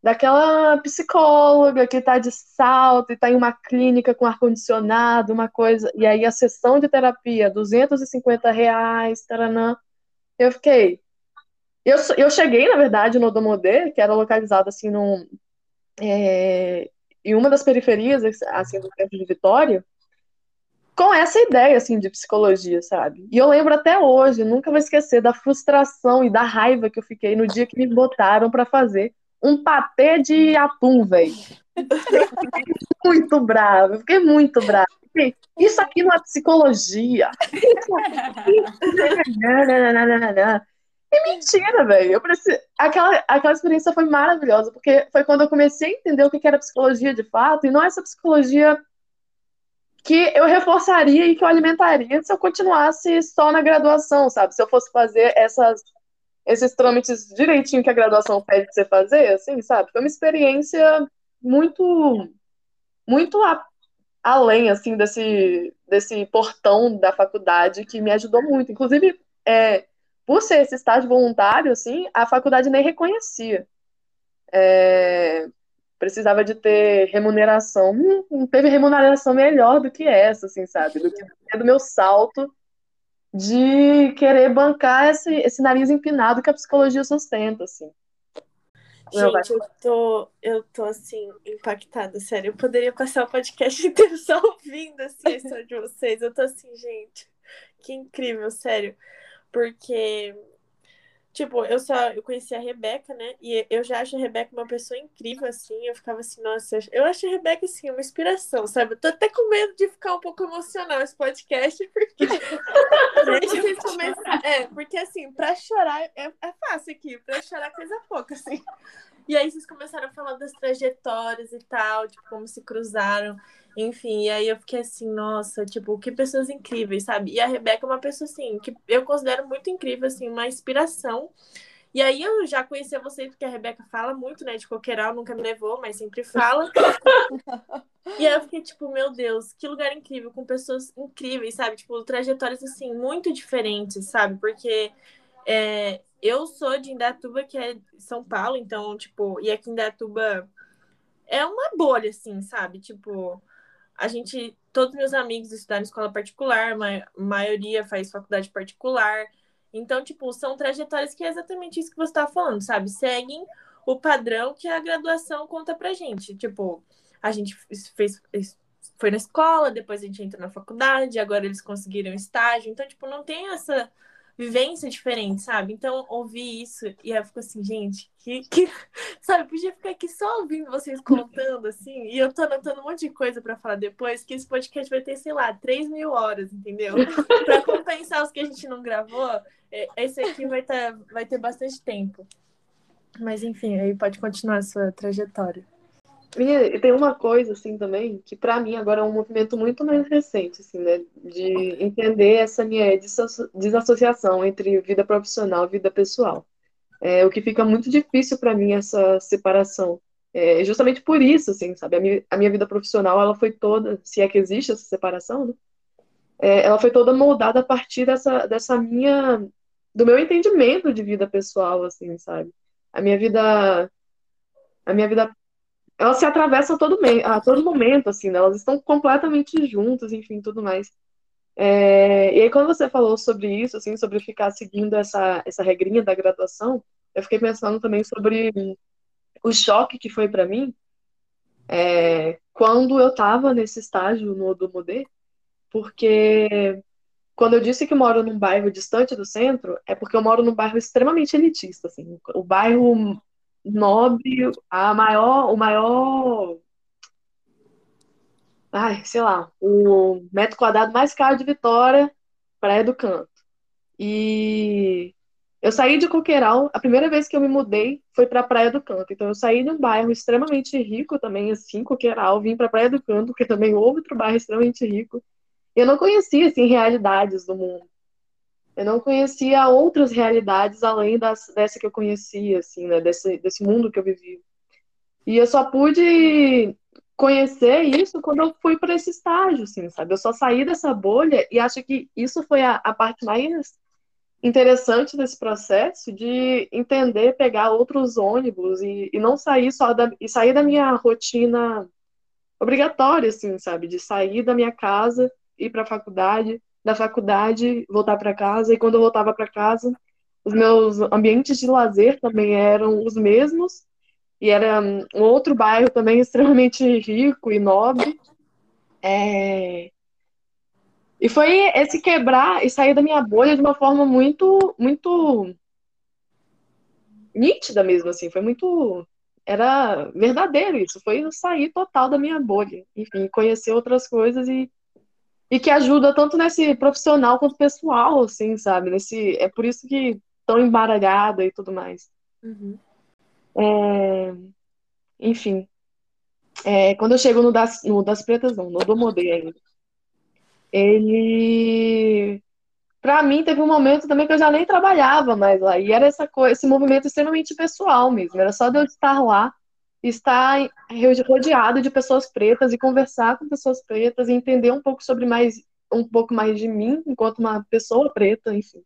daquela psicóloga que está de salto e está em uma clínica com ar-condicionado, uma coisa, e aí a sessão de terapia, 250 reais, taranã. Eu fiquei. Eu, eu cheguei, na verdade, no Domodê, que era localizado assim num, é, em uma das periferias assim, do centro de Vitória, com essa ideia assim de psicologia, sabe? E eu lembro até hoje, nunca vou esquecer da frustração e da raiva que eu fiquei no dia que me botaram para fazer um patê de atum, velho. muito bravo, eu fiquei muito bravo. Isso aqui não é psicologia. É mentira, velho. Preciso... aquela, aquela experiência foi maravilhosa, porque foi quando eu comecei a entender o que era psicologia de fato, e não essa psicologia que eu reforçaria e que eu alimentaria se eu continuasse só na graduação, sabe? Se eu fosse fazer essas esses trâmites direitinho que a graduação pede você fazer, assim, sabe? Foi uma experiência muito, muito a, além, assim, desse, desse portão da faculdade que me ajudou muito. Inclusive, é, por ser esse estágio voluntário, assim, a faculdade nem reconhecia. É, precisava de ter remuneração. Hum, não teve remuneração melhor do que essa, assim, sabe? Do que do meu salto de querer bancar esse, esse nariz empinado que a psicologia sustenta, assim. Gente, eu tô, eu tô assim, impactada, sério. Eu poderia passar o podcast [LAUGHS] inteiro só ouvindo assim, a história de vocês. Eu tô assim, gente, que incrível, sério. Porque Tipo, eu só eu conheci a Rebeca, né? E eu já acho a Rebeca uma pessoa incrível, assim. Eu ficava assim, nossa, eu acho a Rebeca, assim, uma inspiração, sabe? Eu tô até com medo de ficar um pouco emocional esse podcast, [LAUGHS] porque. [LAUGHS] Gente, começar... É, porque assim, pra chorar é, é fácil aqui, pra chorar coisa pouca, assim. E aí vocês começaram a falar das trajetórias e tal, tipo, como se cruzaram. Enfim, e aí eu fiquei assim, nossa, tipo, que pessoas incríveis, sabe? E a Rebeca é uma pessoa, assim, que eu considero muito incrível, assim, uma inspiração. E aí eu já conhecia vocês, porque a Rebeca fala muito, né, de coqueiral, nunca me levou, mas sempre fala. e aí eu fiquei, tipo, meu Deus, que lugar incrível, com pessoas incríveis, sabe? Tipo, trajetórias, assim, muito diferentes, sabe? Porque é, eu sou de Indatuba, que é São Paulo, então, tipo, e aqui em Indatuba é uma bolha, assim, sabe? Tipo, a gente, todos meus amigos estudaram em escola particular, a maioria faz faculdade particular. Então, tipo, são trajetórias que é exatamente isso que você está falando, sabe? Seguem o padrão que a graduação conta pra gente. Tipo, a gente fez, foi na escola, depois a gente entra na faculdade, agora eles conseguiram estágio. Então, tipo, não tem essa vivência diferente, sabe? Então, ouvi isso e eu fico assim, gente, que, que... [LAUGHS] sabe, podia ficar aqui só ouvindo vocês contando, assim, e eu tô anotando um monte de coisa para falar depois, que esse podcast vai ter, sei lá, 3 mil horas, entendeu? [LAUGHS] para compensar os que a gente não gravou, é, esse aqui vai, tá, vai ter bastante tempo. Mas, enfim, aí pode continuar a sua trajetória. E tem uma coisa, assim, também, que para mim agora é um movimento muito mais recente, assim, né? De entender essa minha desassociação entre vida profissional e vida pessoal. É, o que fica muito difícil para mim essa separação. É justamente por isso, assim, sabe? A minha, a minha, vida profissional, ela foi toda, se é que existe essa separação, né? É, ela foi toda moldada a partir dessa, dessa minha, do meu entendimento de vida pessoal, assim, sabe? A minha vida, a minha vida elas se atravessam a todo, a todo momento, assim, né? elas estão completamente juntas, enfim, tudo mais. É, e aí, quando você falou sobre isso, assim, sobre ficar seguindo essa, essa regrinha da graduação, eu fiquei pensando também sobre o choque que foi para mim é, quando eu estava nesse estágio no do Modê, porque quando eu disse que moro num bairro distante do centro, é porque eu moro num bairro extremamente elitista, assim. O bairro nobre, a maior, o maior, ai, sei lá, o metro quadrado mais caro de Vitória, Praia do Canto. E eu saí de Coqueiral, a primeira vez que eu me mudei foi para Praia do Canto. Então eu saí de um bairro extremamente rico também, assim, Coqueiral, vim para Praia do Canto, que é também outro bairro extremamente rico. Eu não conhecia assim realidades do mundo. Eu não conhecia outras realidades além das, dessa que eu conhecia, assim, né, desse, desse mundo que eu vivi. E eu só pude conhecer isso quando eu fui para esse estágio, assim, sabe? Eu só saí dessa bolha e acho que isso foi a, a parte mais interessante desse processo de entender, pegar outros ônibus e, e não sair só da e sair da minha rotina obrigatória, assim, sabe, de sair da minha casa ir para a faculdade, da faculdade voltar para casa e quando eu voltava para casa, os meus ambientes de lazer também eram os mesmos e era um outro bairro também [LAUGHS] extremamente rico e nobre. É... E foi esse quebrar e sair da minha bolha de uma forma muito, muito nítida mesmo, assim. Foi muito. Era verdadeiro isso. Foi sair total da minha bolha. Enfim, conhecer outras coisas e, e que ajuda tanto nesse profissional quanto pessoal, assim, sabe? Nesse, é por isso que tão embaralhada e tudo mais. Uhum. É... Enfim. É, quando eu chego no das, no das Pretas, não, no do ainda ele para mim teve um momento também que eu já nem trabalhava mais lá e era essa coisa, esse movimento extremamente pessoal mesmo, era só de eu estar lá, estar rodeado de pessoas pretas e conversar com pessoas pretas e entender um pouco sobre mais um pouco mais de mim enquanto uma pessoa preta, enfim.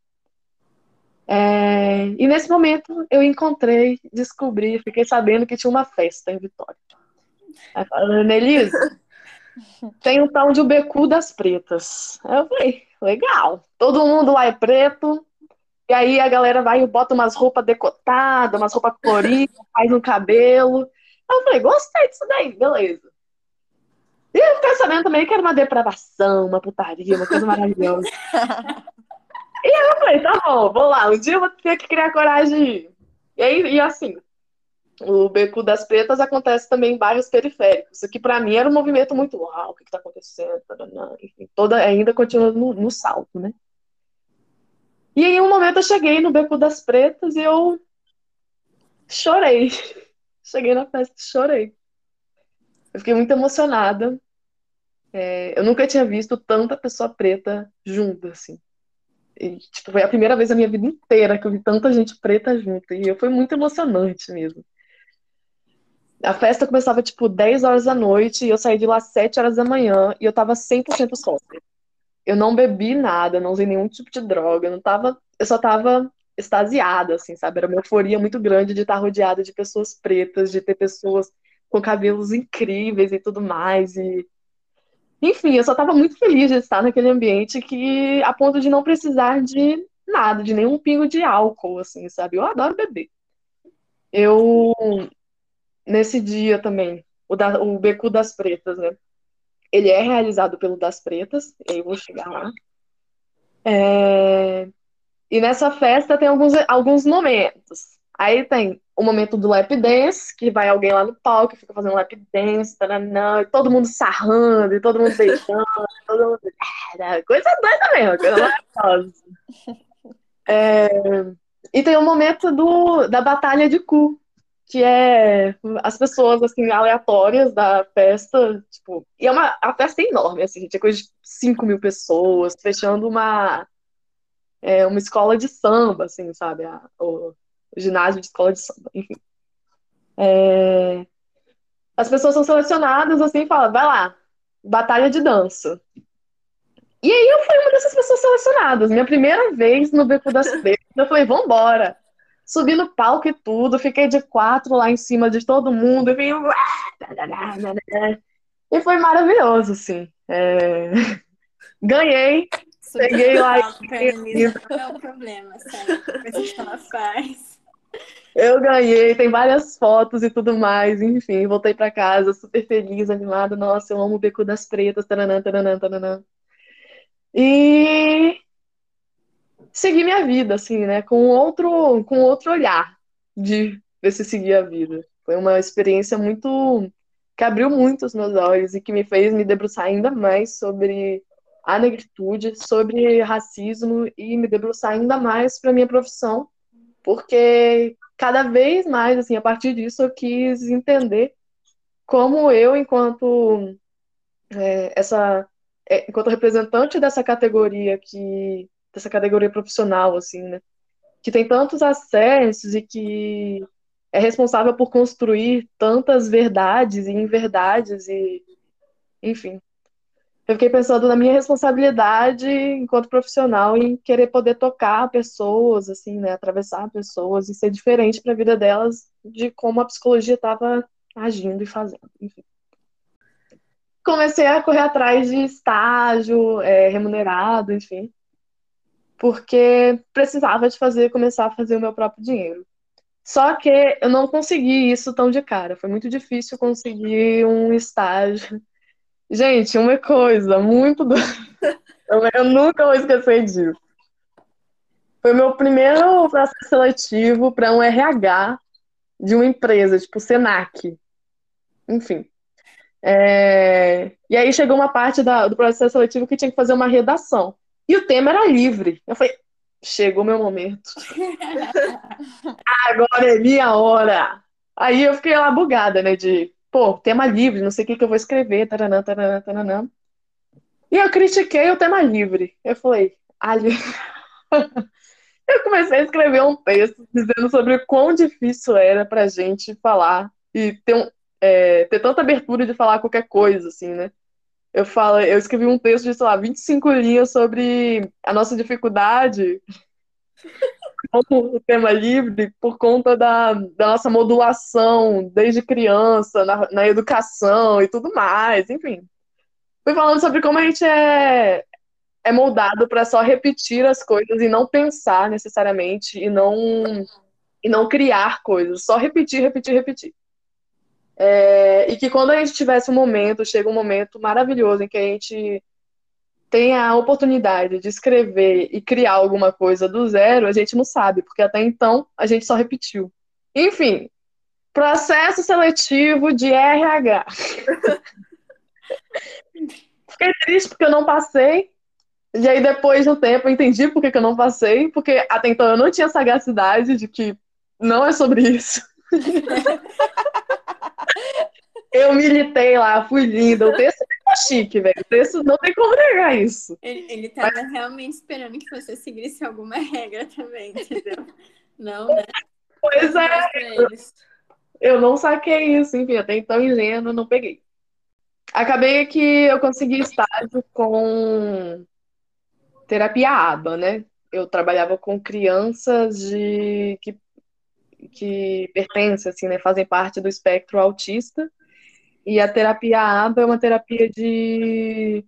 É, e nesse momento eu encontrei, descobri, fiquei sabendo que tinha uma festa em Vitória. Aí falando, Elisa, [LAUGHS] tem um tal de o Becu das Pretas. Aí eu falei, legal. Todo mundo lá é preto. E aí a galera vai e bota umas roupas decotadas, umas roupas coloridas, faz no cabelo. Eu falei, gostei disso daí, beleza. E eu fiquei sabendo também que era uma depravação, uma putaria, uma coisa maravilhosa. [LAUGHS] e aí eu falei, tá bom, vou lá. Um dia eu vou ter que criar coragem de ir. E aí, e assim, o Beco das Pretas acontece também em bairros periféricos. Isso aqui, para mim, era um movimento muito uau, o que está acontecendo? Enfim, toda, ainda continua no, no, salto, né? E em um momento eu cheguei no Beco das Pretas e eu chorei. Cheguei na festa e chorei. Eu fiquei muito emocionada. É, eu nunca tinha visto tanta pessoa preta junta, assim. E, tipo, foi a primeira vez na minha vida inteira que eu vi tanta gente preta junto. E foi muito emocionante mesmo. A festa começava, tipo, 10 horas da noite e eu saí de lá 7 horas da manhã e eu tava 100% sóbria. Eu não bebi nada, não usei nenhum tipo de droga, não tava, eu só tava extasiada, assim, sabe? Era uma euforia muito grande de estar rodeada de pessoas pretas, de ter pessoas com cabelos incríveis e tudo mais. E... Enfim, eu só tava muito feliz de estar naquele ambiente que, a ponto de não precisar de nada, de nenhum pingo de álcool, assim, sabe? Eu adoro beber. Eu nesse dia também, o, da, o Beco das Pretas, né? Ele é realizado pelo Das Pretas, eu vou chegar lá. É... E nessa festa tem alguns, alguns momentos. Aí tem o momento do lap dance, que vai alguém lá no palco, fica fazendo lap dance, taranã, e todo mundo sarrando, e todo mundo beijando, todo mundo... Coisa doida mesmo, coisa maravilhosa. [LAUGHS] É... E tem o momento do, da batalha de cu, que é as pessoas, assim, aleatórias da festa, tipo, e é uma, a festa é enorme, assim, gente, é coisa de 5 mil pessoas, fechando uma, é, uma escola de samba, assim, sabe, a, o, o, ginásio de escola de samba, enfim. É, as pessoas são selecionadas, assim, e falam, vai lá, batalha de dança. E aí eu fui uma dessas pessoas selecionadas, minha primeira vez no Beco das [LAUGHS] Pretas, eu falei, vambora, Subi no palco e tudo, fiquei de quatro lá em cima de todo mundo, e, vim... e foi maravilhoso, assim. É... [LAUGHS] Ganhei, cheguei lá. Não é um problema, sério. A ela faz. Eu ganhei, tem várias fotos e tudo mais, enfim, voltei para casa super feliz, animada. Nossa, eu amo o Beco das Pretas, taranã, taranã, taranã. E seguir minha vida, assim, né? Com outro, com outro olhar de ver se seguir a vida. Foi uma experiência muito que abriu muito os meus olhos e que me fez me debruçar ainda mais sobre a negritude, sobre racismo e me debruçar ainda mais para minha profissão, porque cada vez mais, assim, a partir disso eu quis entender como eu, enquanto é, essa, é, enquanto representante dessa categoria que dessa categoria profissional, assim, né, que tem tantos acessos e que é responsável por construir tantas verdades e inverdades e, enfim, eu fiquei pensando na minha responsabilidade enquanto profissional em querer poder tocar pessoas, assim, né, atravessar pessoas e ser diferente para a vida delas de como a psicologia estava agindo e fazendo, enfim. Comecei a correr atrás de estágio é, remunerado, enfim, porque precisava de fazer, começar a fazer o meu próprio dinheiro. Só que eu não consegui isso tão de cara. Foi muito difícil conseguir um estágio Gente, uma coisa muito do... [LAUGHS] eu, nunca vou esquecer disso. Foi meu primeiro processo seletivo para um RH de uma empresa, tipo Senac. Enfim. É... E aí chegou uma parte da, do processo seletivo que tinha que fazer uma redação. E o tema era livre. Eu falei, chegou meu momento. [LAUGHS] Agora é minha hora. Aí eu fiquei lá bugada, né? De pô, tema livre, não sei o que, que eu vou escrever, taranã, taranã, taranã. E eu critiquei o tema livre. Eu falei, ali. [LAUGHS] eu comecei a escrever um texto dizendo sobre o quão difícil era pra gente falar e ter, um, é, ter tanta abertura de falar qualquer coisa, assim, né? Eu, falo, eu escrevi um texto de, sei lá, 25 linhas sobre a nossa dificuldade [LAUGHS] o tema livre por conta da, da nossa modulação desde criança, na, na educação e tudo mais, enfim. Fui falando sobre como a gente é, é moldado para só repetir as coisas e não pensar necessariamente e não, e não criar coisas, só repetir, repetir, repetir. É, e que quando a gente tivesse um momento, chega um momento maravilhoso em que a gente tem a oportunidade de escrever e criar alguma coisa do zero, a gente não sabe, porque até então a gente só repetiu. Enfim, processo seletivo de RH. [LAUGHS] Fiquei triste porque eu não passei. E aí, depois de um tempo, eu entendi por que, eu não passei, porque até então eu não tinha sagacidade de que não é sobre isso. [LAUGHS] eu militei lá, fui linda. O texto chique, velho. O texto não tem como negar isso. Ele, ele tava Mas... realmente esperando que você seguisse alguma [LAUGHS] regra também, entendeu? Não, né? Pois é. Eu não saquei isso, enfim, até então ingênuo, não peguei. Acabei que eu consegui estágio com terapia ABA, né? Eu trabalhava com crianças de que, que pertencem, assim, né? Fazem parte do espectro autista. E a terapia ABA é uma terapia de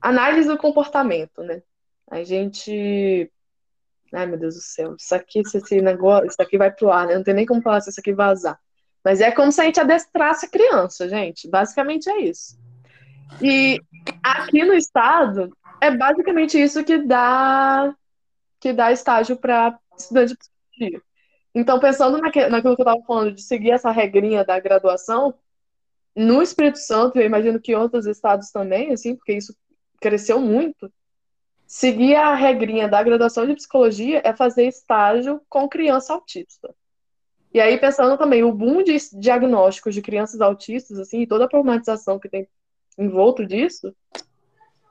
análise do comportamento, né? A gente. Ai, meu Deus do céu, isso aqui, esse negócio, isso aqui vai pro ar, né? Não tem nem como falar se isso aqui vazar. Mas é como se a gente adestrasse a criança, gente. Basicamente é isso. E aqui no estado, é basicamente isso que dá que dá estágio para estudante de psicologia. Então, pensando naquilo que eu estava falando, de seguir essa regrinha da graduação, no Espírito Santo, eu imagino que em outros estados também, assim, porque isso cresceu muito, seguir a regrinha da graduação de psicologia é fazer estágio com criança autista. E aí, pensando também, o boom de diagnósticos de crianças autistas, assim, e toda a problematização que tem envolto disso,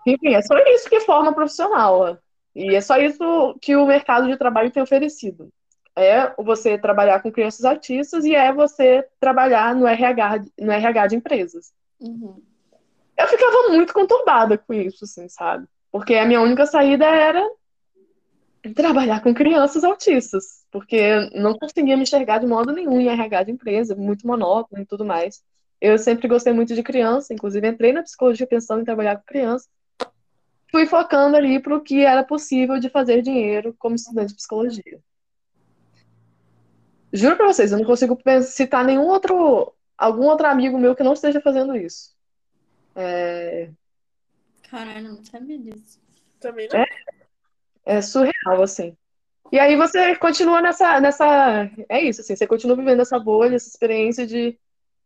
enfim, é só isso que forma profissional. E é só isso que o mercado de trabalho tem oferecido é você trabalhar com crianças autistas e é você trabalhar no RH, no RH de empresas. Uhum. Eu ficava muito conturbada com isso, assim, sabe? Porque a minha única saída era trabalhar com crianças autistas, porque não conseguia me enxergar de modo nenhum em RH de empresa, muito monótono e tudo mais. Eu sempre gostei muito de criança, inclusive entrei na psicologia pensando em trabalhar com criança. Fui focando ali para o que era possível de fazer dinheiro como estudante de psicologia. Juro pra vocês, eu não consigo citar nenhum outro. algum outro amigo meu que não esteja fazendo isso. É... Caralho, não sabia disso. Também não. É? É surreal, assim. E aí você continua nessa, nessa. É isso, assim, você continua vivendo essa bolha, essa experiência de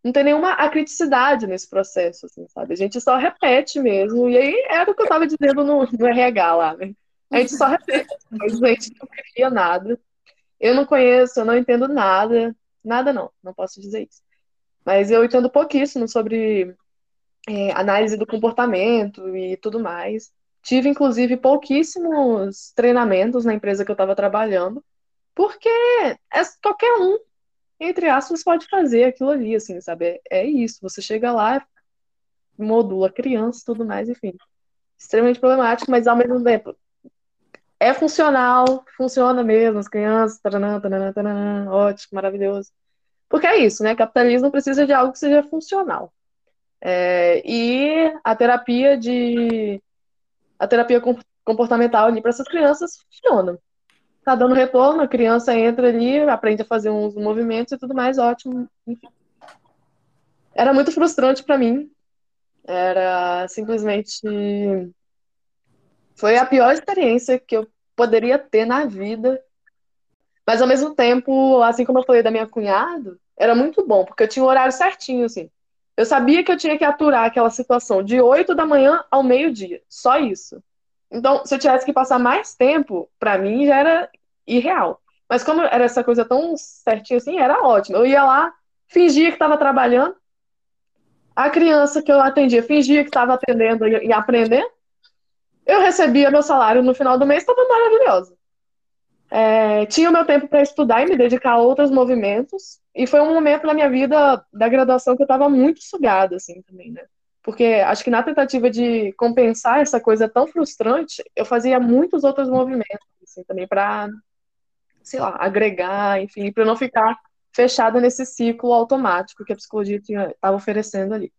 não ter nenhuma acriticidade nesse processo, assim, sabe? A gente só repete mesmo. E aí era o que eu tava dizendo no, no RH lá, né? A gente só repete, mas a gente não cria nada. Eu não conheço, eu não entendo nada. Nada não, não posso dizer isso. Mas eu entendo pouquíssimo sobre é, análise do comportamento e tudo mais. Tive, inclusive, pouquíssimos treinamentos na empresa que eu estava trabalhando, porque é, qualquer um, entre aspas, pode fazer aquilo ali, assim, sabe? É, é isso. Você chega lá, modula criança tudo mais, enfim. Extremamente problemático, mas ao mesmo tempo é funcional, funciona mesmo, as crianças, taranã, taranã, taranã, ótimo, maravilhoso. Porque é isso, né? Capitalismo precisa de algo que seja funcional. É, e a terapia de a terapia comportamental ali para essas crianças funciona. Tá dando retorno, a criança entra ali, aprende a fazer uns movimentos e tudo mais, ótimo. Enfim. Era muito frustrante para mim. Era simplesmente foi a pior experiência que eu poderia ter na vida. Mas ao mesmo tempo, assim como eu falei da minha cunhada, era muito bom, porque eu tinha o horário certinho, assim. Eu sabia que eu tinha que aturar aquela situação de 8 da manhã ao meio-dia. Só isso. Então, se eu tivesse que passar mais tempo, para mim já era irreal. Mas como era essa coisa tão certinha assim, era ótimo. Eu ia lá, fingia que estava trabalhando. A criança que eu atendia fingia que estava atendendo e aprendendo. Eu recebia meu salário no final do mês, estava maravilhosa. É, tinha o meu tempo para estudar e me dedicar a outros movimentos. E foi um momento na minha vida da graduação que eu estava muito sugada, assim, também, né? Porque acho que na tentativa de compensar essa coisa tão frustrante, eu fazia muitos outros movimentos, assim, também para, sei lá, agregar, enfim, para não ficar fechada nesse ciclo automático que a psicologia estava oferecendo ali.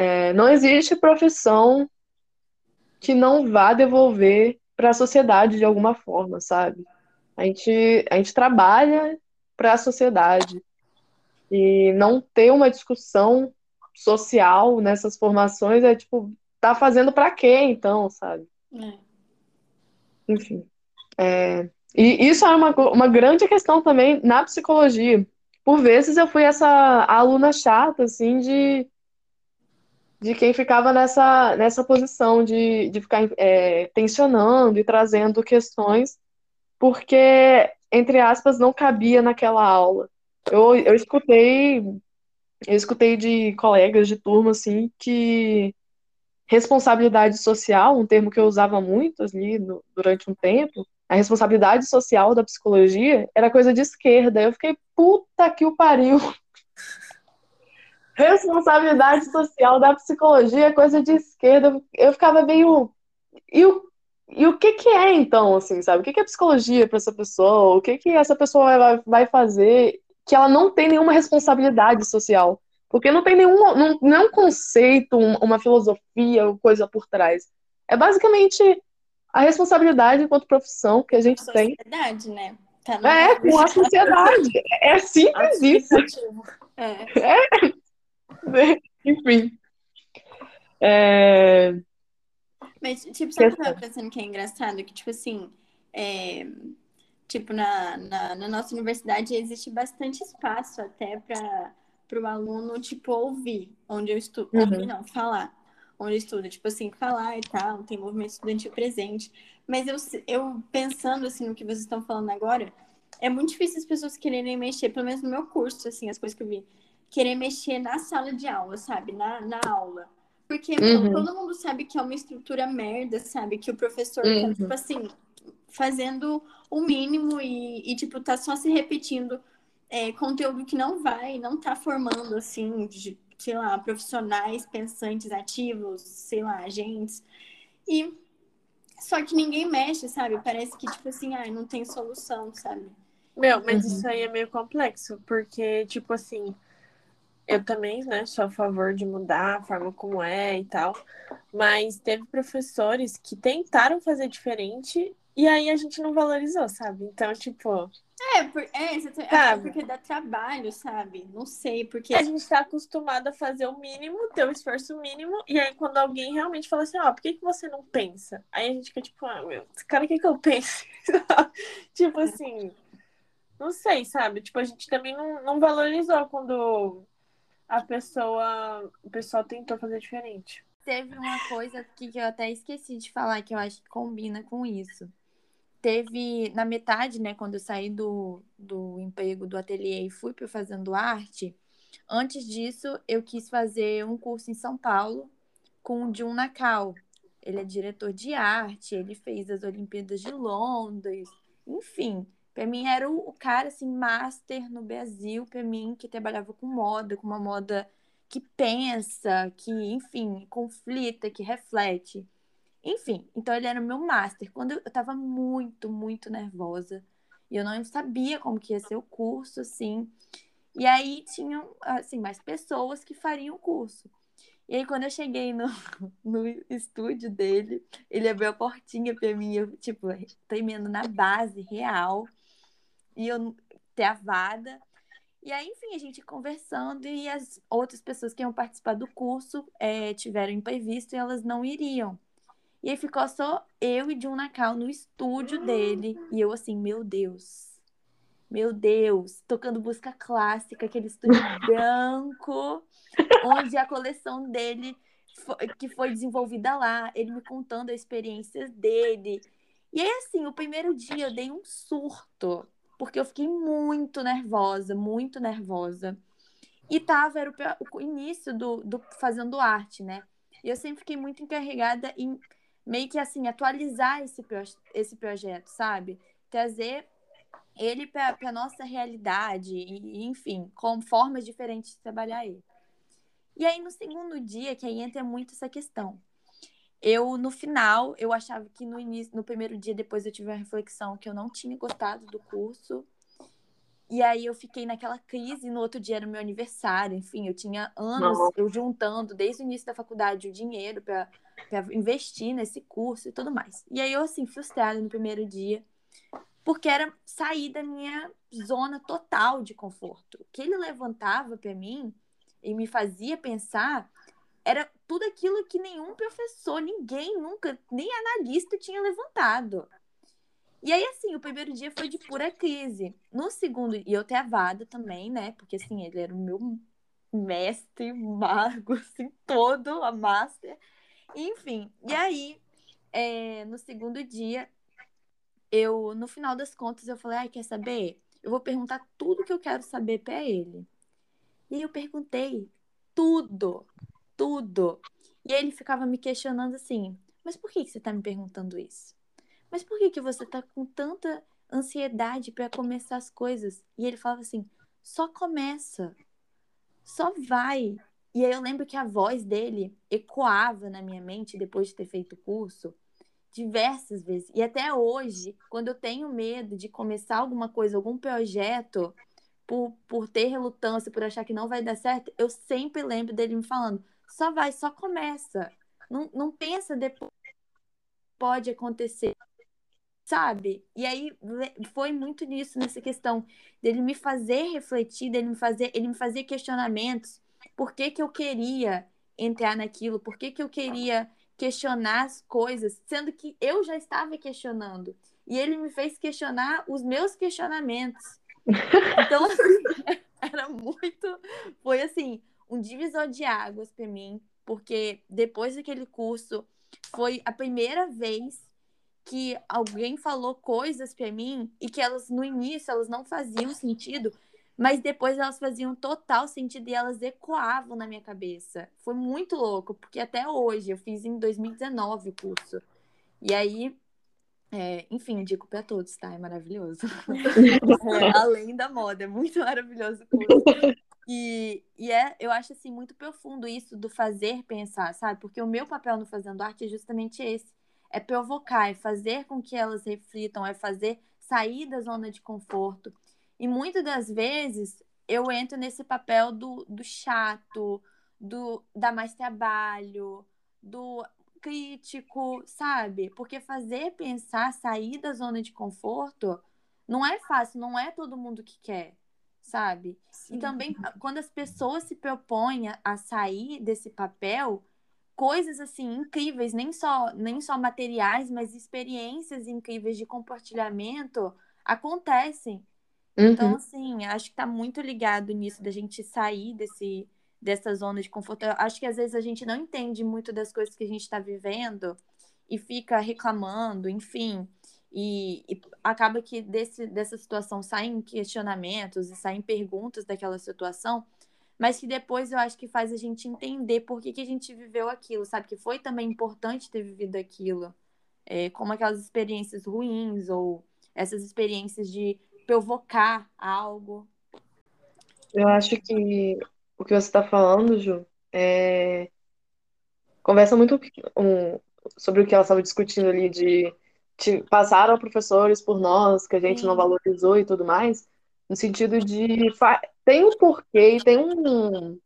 É, não existe profissão que não vá devolver para a sociedade de alguma forma, sabe? A gente, a gente trabalha para a sociedade e não ter uma discussão social nessas formações é tipo, tá fazendo para quê então, sabe? É. Enfim. É, e isso é uma, uma grande questão também na psicologia. Por vezes eu fui essa aluna chata, assim, de de quem ficava nessa, nessa posição de, de ficar é, tensionando e trazendo questões, porque, entre aspas, não cabia naquela aula. Eu, eu escutei eu escutei de colegas de turma assim que responsabilidade social, um termo que eu usava muito ali no, durante um tempo, a responsabilidade social da psicologia era coisa de esquerda. Eu fiquei puta que o pariu. Responsabilidade social da psicologia é coisa de esquerda. Eu ficava meio. E o, e o que, que é, então, assim, sabe? O que, que é psicologia para essa pessoa? O que, que essa pessoa vai, vai fazer que ela não tem nenhuma responsabilidade social? Porque não tem nenhum, não, não é conceito, uma filosofia, coisa por trás. É basicamente a responsabilidade enquanto profissão que a gente a tem. Sociedade, né? Tá é, com a sociedade. É simples isso. É. é. [LAUGHS] Enfim. É... Mas, tipo, sabe o que eu tava pensando que é engraçado? Que, tipo assim, é... tipo, na, na, na, nossa universidade existe bastante espaço até para o aluno, tipo, ouvir onde eu estudo. Uhum. Ouvir não, falar onde eu estudo. Tipo assim, falar e tal, tem movimento estudantil presente. Mas eu, eu pensando, assim, no que vocês estão falando agora, é muito difícil as pessoas quererem mexer, pelo menos no meu curso, assim, as coisas que eu vi querer mexer na sala de aula, sabe? Na, na aula. Porque uhum. todo mundo sabe que é uma estrutura merda, sabe? Que o professor tá, uhum. tá, tipo assim, fazendo o mínimo e, e tipo, tá só se repetindo é, conteúdo que não vai, não tá formando, assim, de, sei lá, profissionais, pensantes, ativos, sei lá, agentes. E só que ninguém mexe, sabe? Parece que, tipo assim, ai, não tem solução, sabe? Meu, mas uhum. isso aí é meio complexo, porque, tipo assim, eu também, né, sou a favor de mudar a forma como é e tal, mas teve professores que tentaram fazer diferente e aí a gente não valorizou, sabe? Então, tipo, É, por, é, exatamente, é porque dá trabalho, sabe? Não sei, porque. A gente tá acostumado a fazer o mínimo, ter o esforço mínimo, e aí quando alguém realmente fala assim, ó, por que, que você não pensa? Aí a gente fica tipo, ah, meu, esse cara quer que eu pense? [LAUGHS] tipo assim, não sei, sabe? Tipo, a gente também não, não valorizou quando a pessoa, o pessoal tentou fazer diferente. Teve uma coisa aqui que eu até esqueci de falar, que eu acho que combina com isso. Teve, na metade, né, quando eu saí do, do emprego do ateliê e fui para Fazendo Arte, antes disso eu quis fazer um curso em São Paulo com o Jun Nakao. Ele é diretor de arte, ele fez as Olimpíadas de Londres, enfim. Para mim era o, cara, assim, master no Brasil, para mim, que trabalhava com moda, com uma moda que pensa, que, enfim, conflita, que reflete. Enfim, então ele era o meu master. Quando eu, eu tava muito, muito nervosa, e eu não sabia como que ia ser o curso, assim. E aí tinham, assim, mais pessoas que fariam o curso. E aí, quando eu cheguei no, [LAUGHS] no estúdio dele, ele abriu a portinha pra mim, eu, tipo, tremendo na base real, e eu travada. E aí, enfim, a gente conversando, e as outras pessoas que iam participar do curso é, tiveram imprevisto e elas não iriam. E aí ficou só eu e Jun Nakao no estúdio dele. E eu assim, meu Deus. Meu Deus. Tocando música clássica, aquele estúdio [LAUGHS] branco, onde a coleção dele, que foi desenvolvida lá, ele me contando as experiências dele. E aí, assim, o primeiro dia eu dei um surto, porque eu fiquei muito nervosa, muito nervosa. E tava, era o, o início do, do fazendo arte, né? E eu sempre fiquei muito encarregada em meio que assim, atualizar esse, esse projeto, sabe? Trazer ele para a nossa realidade, e, enfim, com formas diferentes de trabalhar ele. E aí, no segundo dia, que aí entra muito essa questão. Eu, no final, eu achava que no início, no primeiro dia, depois eu tive uma reflexão que eu não tinha gostado do curso. E aí eu fiquei naquela crise, no outro dia era o meu aniversário, enfim, eu tinha anos Nossa. eu juntando desde o início da faculdade o dinheiro para investir nesse curso e tudo mais. E aí eu assim, frustrada no primeiro dia, porque era sair da minha zona total de conforto. O que ele levantava para mim e me fazia pensar era tudo aquilo que nenhum professor, ninguém nunca, nem analista tinha levantado. E aí, assim, o primeiro dia foi de pura crise. No segundo, e eu travada também, né? Porque, assim, ele era o meu mestre, [LAUGHS] mago, assim, todo, a master. Enfim, e aí, é, no segundo dia, eu, no final das contas, eu falei, ai, quer saber? Eu vou perguntar tudo que eu quero saber para ele. E eu perguntei tudo, tudo. E ele ficava me questionando assim, mas por que, você tá me perguntando isso? Mas por que, que você tá com tanta ansiedade para começar as coisas? E ele falava assim, só começa, só vai. E aí eu lembro que a voz dele ecoava na minha mente depois de ter feito o curso diversas vezes. E até hoje, quando eu tenho medo de começar alguma coisa, algum projeto, por, por ter relutância, por achar que não vai dar certo, eu sempre lembro dele me falando: só vai, só começa. Não, não pensa depois pode acontecer. Sabe? E aí foi muito nisso, nessa questão dele me fazer refletir, dele me fazer, ele me fazia questionamentos. Por que, que eu queria entrar naquilo? Por que, que eu queria questionar as coisas, sendo que eu já estava questionando. E ele me fez questionar os meus questionamentos. Então, assim, [LAUGHS] era muito. Foi assim, um divisor de águas para mim, porque depois daquele curso, foi a primeira vez que alguém falou coisas para mim e que elas, no início, elas não faziam sentido, mas depois elas faziam total sentido e elas ecoavam na minha cabeça. Foi muito louco, porque até hoje, eu fiz em 2019 o curso. E aí, é, enfim, digo para todos, tá? É maravilhoso. [LAUGHS] é, além da moda, é muito maravilhoso o curso. E, e é, eu acho assim muito profundo isso do fazer pensar, sabe? Porque o meu papel no Fazendo Arte é justamente esse: é provocar, é fazer com que elas reflitam, é fazer sair da zona de conforto. E muitas das vezes eu entro nesse papel do, do chato, do dar mais trabalho, do crítico, sabe? Porque fazer pensar, sair da zona de conforto, não é fácil, não é todo mundo que quer, sabe? Sim. E também, quando as pessoas se propõem a sair desse papel, coisas assim incríveis, nem só, nem só materiais, mas experiências incríveis de compartilhamento acontecem. Então, Uhum. assim, acho que tá muito ligado nisso da gente sair desse, dessa zona de conforto. Eu acho que às vezes a gente não entende muito das coisas que a gente está vivendo e fica reclamando, enfim. E, e acaba que desse, dessa situação saem questionamentos e saem perguntas daquela situação, mas que depois eu acho que faz a gente entender por que, que a gente viveu aquilo, sabe? Que foi também importante ter vivido aquilo. É, como aquelas experiências ruins ou essas experiências de provocar algo. Eu acho que o que você está falando, Ju, é... conversa muito um, sobre o que ela estava discutindo ali de, passaram professores por nós, que a gente não Sim. valorizou e tudo mais, no sentido de tem um porquê tem um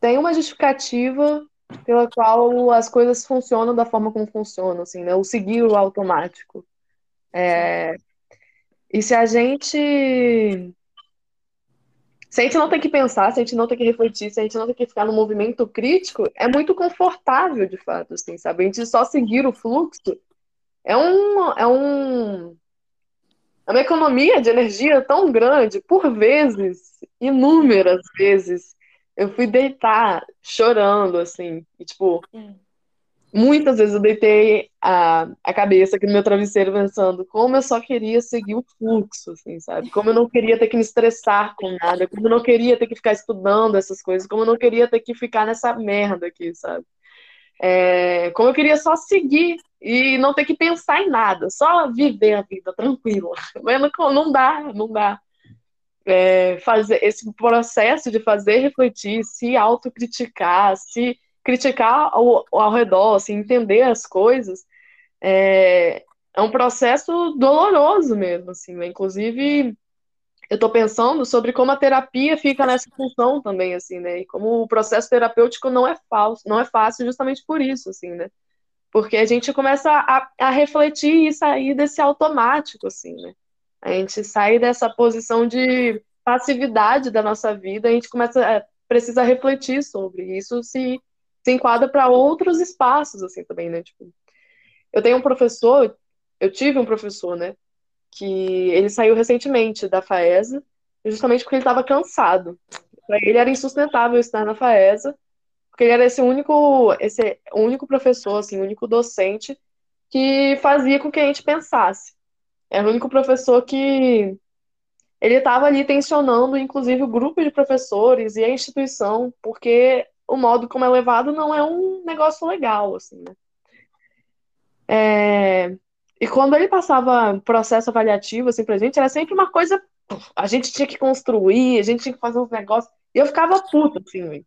tem uma justificativa pela qual as coisas funcionam da forma como funcionam, assim, né? O seguir o automático. É, E se a gente se a gente não tem que pensar, se a gente não tem que refletir, se a gente não tem que ficar no movimento crítico, é muito confortável, de fato, assim, sabe? A gente só seguir o fluxo é um, é um, é uma economia de energia tão grande, por vezes, inúmeras vezes, eu fui deitar chorando, assim, e, tipo, Sim. muitas vezes eu deitei a, a cabeça aqui no meu travesseiro pensando como eu só queria seguir o fluxo, assim, sabe? Como eu não queria ter que me estressar com nada, como eu não queria ter que ficar estudando essas coisas, como eu não queria ter que ficar nessa merda aqui, sabe? É, como eu queria só seguir e não ter que pensar em nada, só viver a vida tranquila. [LAUGHS] Mas não, não dá, não dá. É, fazer esse processo de fazer refletir, se autocriticar, se criticar ao, ao redor, assim, entender as coisas, é, é um processo doloroso mesmo, assim, né? Inclusive, eu tô pensando sobre como a terapia fica nessa função também, assim, né? E como o processo terapêutico não é falso, não é fácil justamente por isso, assim, né? Porque a gente começa a, a refletir e sair desse automático, assim, né? A gente sai dessa posição de passividade da nossa vida, a gente começa a, precisa refletir sobre isso se se enquadra para outros espaços, assim, também, né? Tipo, eu tenho um professor, eu tive um professor, né? Que ele saiu recentemente da FAESA, justamente porque ele estava cansado. Para ele era insustentável estar na FAESA, porque ele era esse único, esse único professor, assim, único docente que fazia com que a gente pensasse. Era o único professor que ele estava ali tensionando, inclusive, o grupo de professores e a instituição, porque o modo como é levado não é um negócio legal, assim, né? É... E quando ele passava processo avaliativo, assim, pra gente, era sempre uma coisa... A gente tinha que construir, a gente tinha que fazer uns negócios... E eu ficava puta, assim.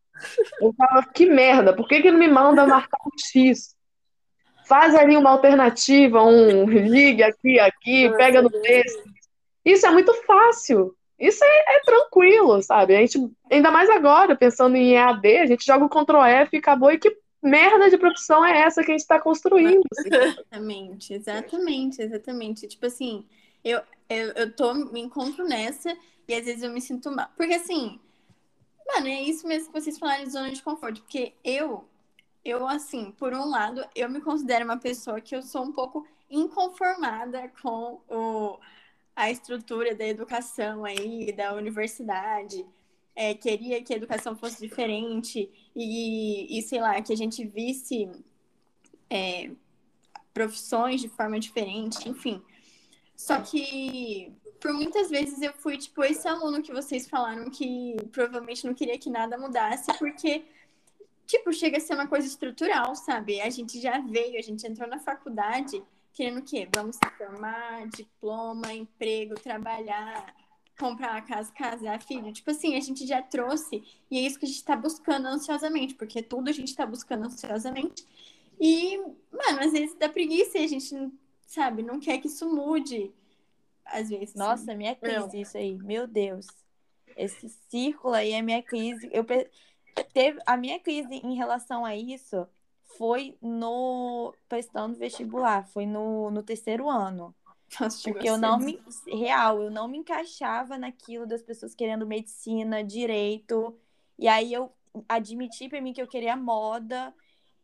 Eu falava, que merda, por que que ele me manda marcar um X? Faz ali uma alternativa, um ligue aqui, aqui, pega no texto. Isso é muito fácil. Isso é, é tranquilo, sabe? A gente, ainda mais agora, pensando em EAD, a gente joga o Ctrl F e acabou. E que merda de profissão é essa que a gente está construindo? [LAUGHS] Exatamente, exatamente, exatamente. Tipo assim, eu, eu, eu tô, me encontro nessa e às vezes eu me sinto mal. Porque assim, mano, é isso mesmo que vocês falaram de zona de conforto. Porque eu, eu assim, por um lado, eu me considero uma pessoa que eu sou um pouco inconformada com o, a estrutura da educação aí, da universidade. É, queria que a educação fosse diferente e, e, sei lá, que a gente visse é, profissões de forma diferente, enfim. Só que por muitas vezes eu fui, tipo, esse aluno que vocês falaram que provavelmente não queria que nada mudasse, porque, tipo, chega a ser uma coisa estrutural, sabe? A gente já veio, a gente entrou na faculdade querendo o quê? Vamos se formar, diploma, emprego, trabalhar, comprar uma casa, casar, filho. Tipo assim, a gente já trouxe, e é isso que a gente tá buscando ansiosamente, porque tudo a gente tá buscando ansiosamente. E, mano, às vezes dá preguiça e a gente, não- sabe, não quer que isso mude. Às vezes. Nossa, é minha crise isso aí. Meu Deus. Esse círculo aí é minha crise. Eu teve a minha crise em relação a isso foi no prestando vestibular, foi no, no terceiro ano. [LAUGHS] Nossa, Porque eu não me. Real, eu não me encaixava naquilo das pessoas querendo medicina, direito. E aí eu admiti pra mim que eu queria moda.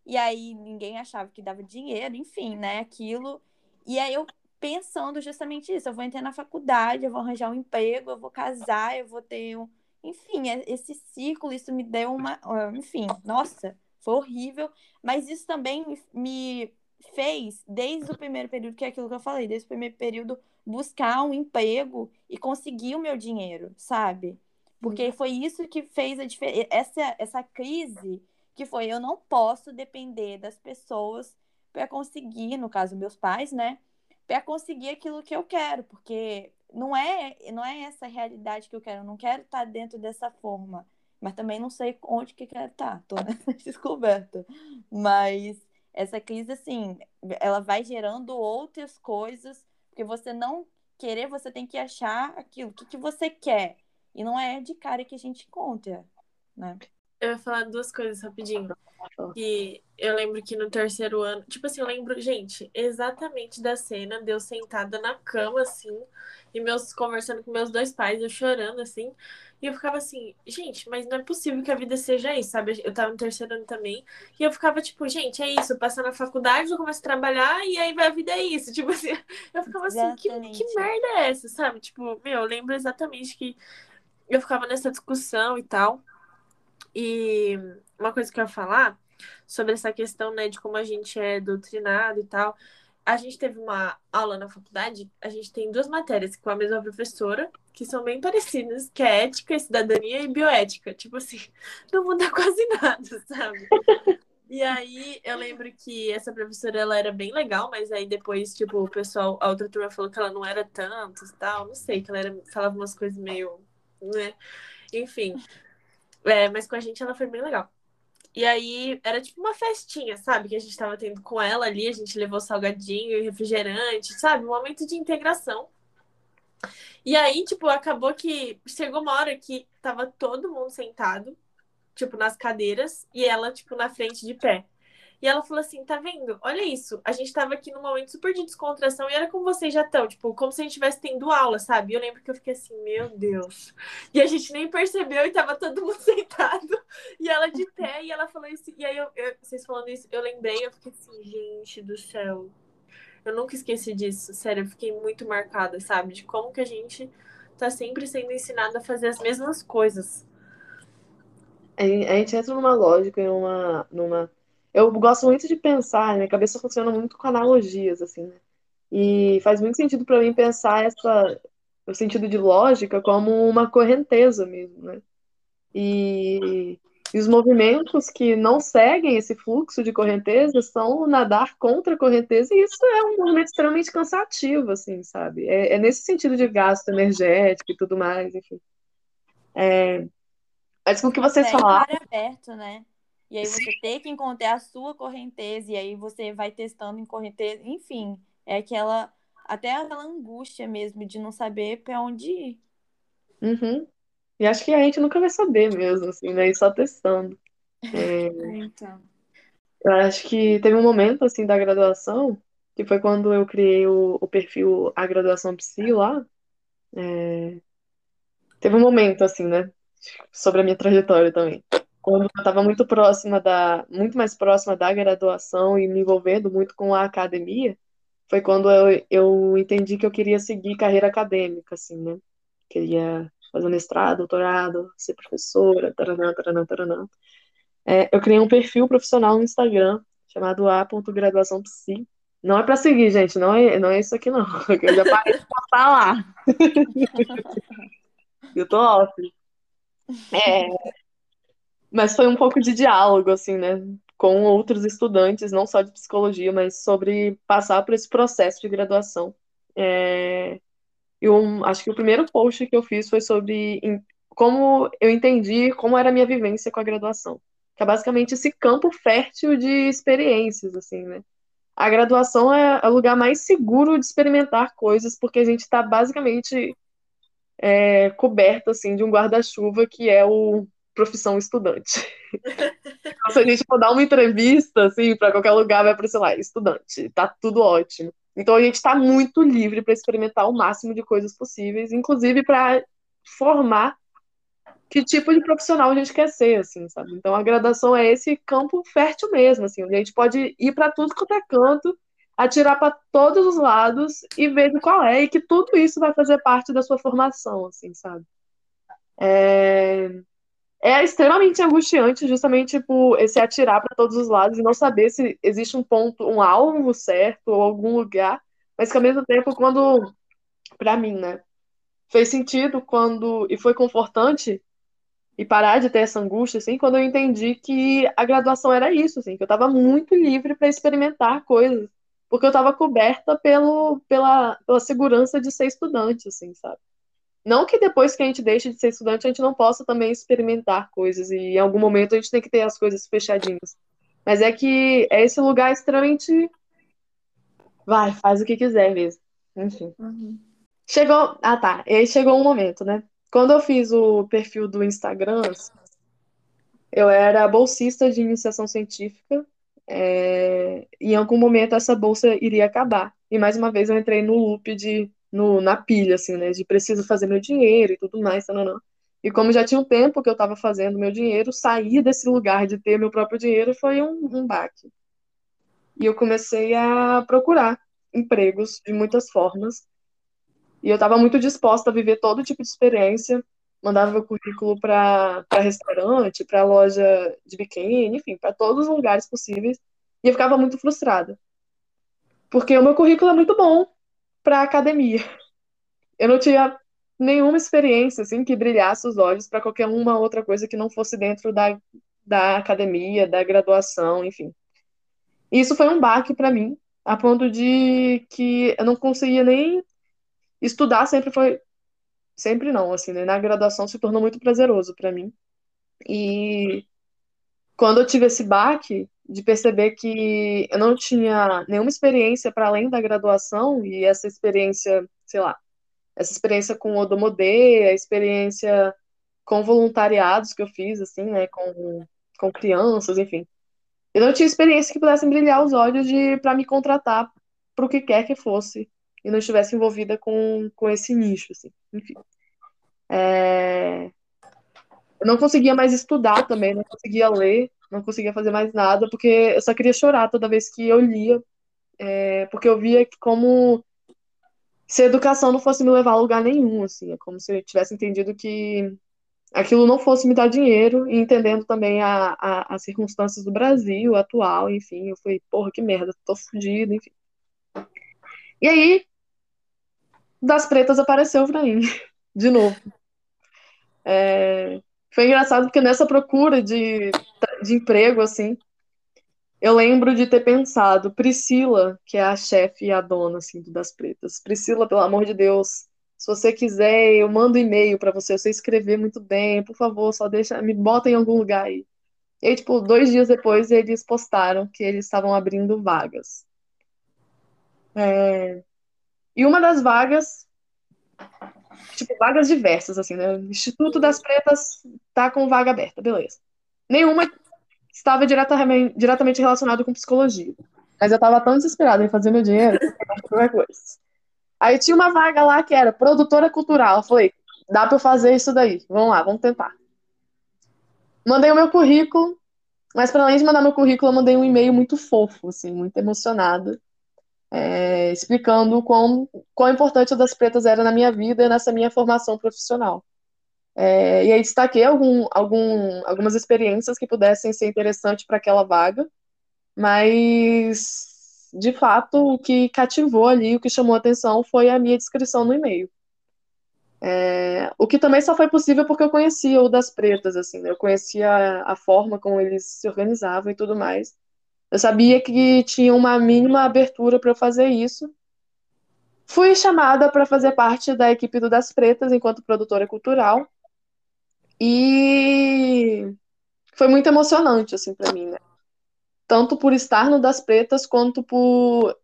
E aí ninguém achava que dava dinheiro, enfim, né? Aquilo. E aí eu pensando justamente isso, eu vou entrar na faculdade, eu vou arranjar um emprego, eu vou casar, eu vou ter um. Enfim, é- esse ciclo, isso me deu uma. Enfim, nossa, foi horrível. Mas isso também me fez, desde o primeiro período, que é aquilo que eu falei, desde o primeiro período, buscar um emprego e conseguir o meu dinheiro, sabe? Porque foi isso que fez a diferença. Essa, essa crise que foi, eu não posso depender das pessoas para conseguir, no caso, meus pais, né? Para conseguir aquilo que eu quero, porque não é, não é essa a realidade que eu quero. Eu não quero estar dentro dessa forma, mas também não sei onde que quero estar. Tô [LAUGHS] nessa descoberta. Mas essa crise, assim, ela vai gerando outras coisas, porque você não querer, você tem que achar aquilo, o que, que você quer. E não é de cara que a gente encontra, né? Eu ia falar duas coisas rapidinho. Que eu lembro que no terceiro ano, tipo assim, eu lembro, gente, exatamente da cena de eu sentada na cama, assim, e meus conversando com meus dois pais, eu chorando, assim, e eu ficava assim, gente, mas não é possível que a vida seja isso, sabe? Eu tava no terceiro ano também, e eu ficava tipo, gente, é isso, passar na faculdade, eu começo a trabalhar, e aí vai a vida é isso. [LAUGHS] Tipo assim, eu ficava assim, que, Exatamente. que merda é essa, sabe? Tipo, meu, eu lembro exatamente que eu ficava nessa discussão e tal. E uma coisa que eu ia falar sobre essa questão, né, de como a gente é doutrinado e tal. A gente teve uma aula na faculdade, a gente tem duas matérias com a mesma professora, que são bem parecidas, que é ética, cidadania e bioética. Tipo assim, [LAUGHS] não muda quase nada, sabe? E aí eu lembro que essa professora ela era bem legal, mas aí depois, tipo, o pessoal, a outra turma falou que ela não era tanto e tal, não sei, que ela era, falava umas coisas meio, né? Enfim. É, mas com a gente ela foi bem legal. E aí era tipo uma festinha, sabe? Que a gente tava tendo com ela ali, a gente levou salgadinho e refrigerante, sabe? Um momento de integração. E aí, tipo, acabou que chegou uma hora que tava todo mundo sentado, tipo, nas cadeiras, e ela, tipo, na frente de pé. E ela falou assim: tá vendo? Olha isso. A gente tava aqui num momento super de descontração e era como vocês já estão, tipo, como se a gente estivesse tendo aula, sabe? E eu lembro que eu fiquei assim, meu Deus. E a gente nem percebeu e tava todo mundo [LAUGHS] sentado. E ela de [LAUGHS] pé, e ela falou isso. E aí, eu, eu- vocês falando isso, eu lembrei, eu fiquei assim, gente do céu. Eu nunca esqueci disso, sério, eu fiquei muito marcada, sabe? De como que a gente tá sempre sendo ensinado a fazer as mesmas coisas. A gen- a gente entra numa lógica, numa, numa. Eu gosto muito de pensar, minha cabeça funciona muito com analogias, assim, né? E faz muito sentido para mim pensar essa, o sentido de lógica como uma correnteza mesmo, né? E, e os movimentos que não seguem esse fluxo de correnteza são nadar contra a correnteza, e isso é um movimento extremamente cansativo, assim, sabe? É, é nesse sentido de gasto energético e tudo mais, enfim. É, mas com o que vocês É falaram. mar aberto, né? E aí você tem que encontrar a sua correnteza, e aí você vai testando em correnteza, enfim, é aquela até aquela angústia mesmo de não saber para onde ir. Uhum. E acho que a gente nunca vai saber mesmo, assim, né? E só testando. Então. Eu acho que teve um momento, assim, da graduação, que foi quando eu criei o, o perfil A Graduação Psi lá. É, Teve um momento, assim, né? Sobre a minha trajetória também. Quando eu estava muito próxima da, muito mais próxima da graduação e me envolvendo muito com a academia, foi quando eu, eu entendi que eu queria seguir carreira acadêmica, assim, né? Queria fazer mestrado, doutorado, ser professora, taranã, taranã, taranã. É, eu criei um perfil profissional no Instagram chamado a.graduaçãopsi. Não é pra seguir, gente, não é, não é isso aqui não. [LAUGHS] Eu já parei de postar lá. [LAUGHS] Eu tô off. É, mas foi um pouco de diálogo, assim, né? Com outros estudantes, não só de psicologia, mas sobre passar por esse processo de graduação. É, eu acho que o primeiro post que eu fiz foi sobre como eu entendi como era a minha vivência com a graduação. Que é basicamente esse campo fértil de experiências, assim, né? A graduação é o lugar mais seguro de experimentar coisas, porque a gente está basicamente é, coberto, assim, de um guarda-chuva que é o profissão estudante. Então, se a gente for dar uma entrevista, assim, para qualquer lugar, vai aparecer lá, estudante, tá tudo ótimo. Então a gente está muito livre para experimentar o máximo de coisas possíveis, inclusive para formar que tipo de profissional a gente quer ser, assim, sabe? Então a graduação é esse campo fértil mesmo, assim, onde a gente pode ir para tudo quanto é canto, atirar para todos os lados e ver qual é, e que tudo isso vai fazer parte da sua formação, assim, sabe? É, é extremamente angustiante justamente por esse atirar para todos os lados e não saber se existe um ponto, um alvo certo ou algum lugar, mas que ao mesmo tempo quando para mim, né, fez sentido quando e foi confortante e parar de ter essa angústia assim, quando eu entendi que a graduação era isso, assim, que eu estava muito livre para experimentar coisas, porque eu estava coberta pelo pela, pela segurança de ser estudante, assim, sabe? Não que depois que a gente deixe de ser estudante, a gente não possa também experimentar coisas, e em algum momento a gente tem que ter as coisas fechadinhas. Mas é que é esse lugar extremamente. Vai, faz o que quiser mesmo. Enfim. Uhum. Chegou. Ah, tá. E aí chegou um momento, né? Quando eu fiz o perfil do Instagram, eu era bolsista de iniciação científica. É... E em algum momento essa bolsa iria acabar. E mais uma vez eu entrei no loop de no, na pilha, assim, né? De preciso fazer meu dinheiro e tudo mais, não. E como já tinha um tempo que eu estava fazendo meu dinheiro, sair desse lugar de ter meu próprio dinheiro foi um, um baque. E eu comecei a procurar empregos de muitas formas. E eu estava muito disposta a viver todo tipo de experiência. Mandava meu currículo para restaurante, para loja de biquíni, enfim, para todos os lugares possíveis. E eu ficava muito frustrada. Porque o meu currículo é muito bom, para academia. Eu não tinha nenhuma experiência assim que brilhasse os olhos para qualquer uma outra coisa que não fosse dentro da, da academia, da graduação, enfim. Isso foi um baque para mim, a ponto de que eu não conseguia nem estudar, sempre foi sempre não, assim, né? na graduação se tornou muito prazeroso para mim. E quando eu tive esse baque, de perceber que eu não tinha nenhuma experiência para além da graduação e essa experiência, sei lá, essa experiência com o Odomodê, a experiência com voluntariados que eu fiz, assim, né, com, com crianças, enfim. Eu não tinha experiência que pudesse brilhar os olhos de para me contratar para o que quer que fosse e não estivesse envolvida com, com esse nicho, assim, enfim. É... Eu não conseguia mais estudar também, não conseguia ler, não conseguia fazer mais nada, porque eu só queria chorar toda vez que eu lia, é, porque eu via como se a educação não fosse me levar a lugar nenhum, assim, é como se eu tivesse entendido que aquilo não fosse me dar dinheiro, e entendendo também a, a, as circunstâncias do Brasil atual, enfim, eu falei, porra, que merda, tô fudido, enfim. E aí, das pretas apareceu pra mim, [LAUGHS] de novo. É, foi engraçado porque nessa procura de, de emprego, assim, eu lembro de ter pensado, Priscila, que é a chefe e a dona, assim, do Das Pretas. Priscila, pelo amor de Deus, se você quiser, eu mando e-mail para você, você escrever muito bem, por favor, só deixa, me bota em algum lugar aí. E aí, tipo, dois dias depois, eles postaram que eles estavam abrindo vagas. É... E uma das vagas tipo, vagas diversas, assim, né? O Instituto das Pretas tá com vaga aberta, beleza. Nenhuma estava diretamente, diretamente relacionada com psicologia. Mas eu tava tão desesperada em fazer meu dinheiro que qualquer coisa. Aí tinha uma vaga lá que era produtora cultural. Eu falei, dá pra eu fazer isso daí. Vamos lá, vamos tentar. Mandei o meu currículo, mas para além de mandar meu currículo, eu mandei um e-mail muito fofo, assim, muito emocionado é, explicando quão, quão importante o das pretas era na minha vida e nessa minha formação profissional. É, e aí destaquei algum, algum, algumas experiências que pudessem ser interessantes para aquela vaga, mas de fato o que cativou ali, o que chamou atenção foi a minha descrição no e-mail. É, o que também só foi possível porque eu conhecia o das pretas, assim, né? eu conhecia a, a forma como eles se organizavam e tudo mais. Eu sabia que tinha uma mínima abertura para fazer isso. Fui chamada para fazer parte da equipe do Das Pretas enquanto produtora cultural. E foi muito emocionante assim para mim, né? Tanto por estar no Das Pretas quanto por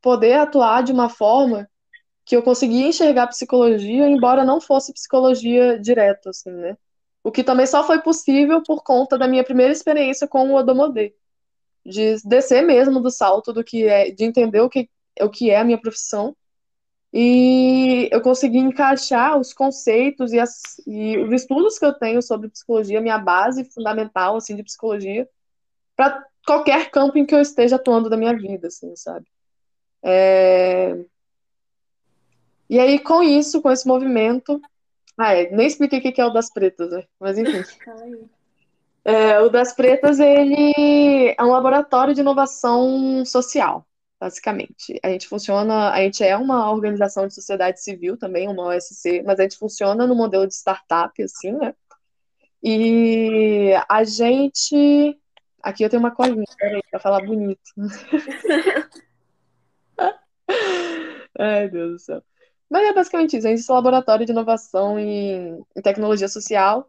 poder atuar de uma forma que eu conseguia enxergar psicologia, embora não fosse psicologia direto, assim, né? O que também só foi possível por conta da minha primeira experiência com o Odomodê de descer mesmo do salto do que é, de entender o que o que é a minha profissão. E eu consegui encaixar os conceitos e, as, e os estudos que eu tenho sobre psicologia, minha base fundamental assim de psicologia, para qualquer campo em que eu esteja atuando da minha vida, assim, sabe? É... E aí, com isso, com esse movimento. Ah, é, nem expliquei o que é o das pretas, né? Mas enfim. [LAUGHS] É, o das pretas, ele é um laboratório de inovação social, basicamente. A gente funciona, a gente é uma organização de sociedade civil também, uma OSC, mas a gente funciona no modelo de startup, assim, né? E a gente. Aqui eu tenho uma colinha, peraí, pra falar bonito. [LAUGHS] Ai, Deus do céu. Mas é basicamente isso. A gente é um laboratório de inovação em, em tecnologia social.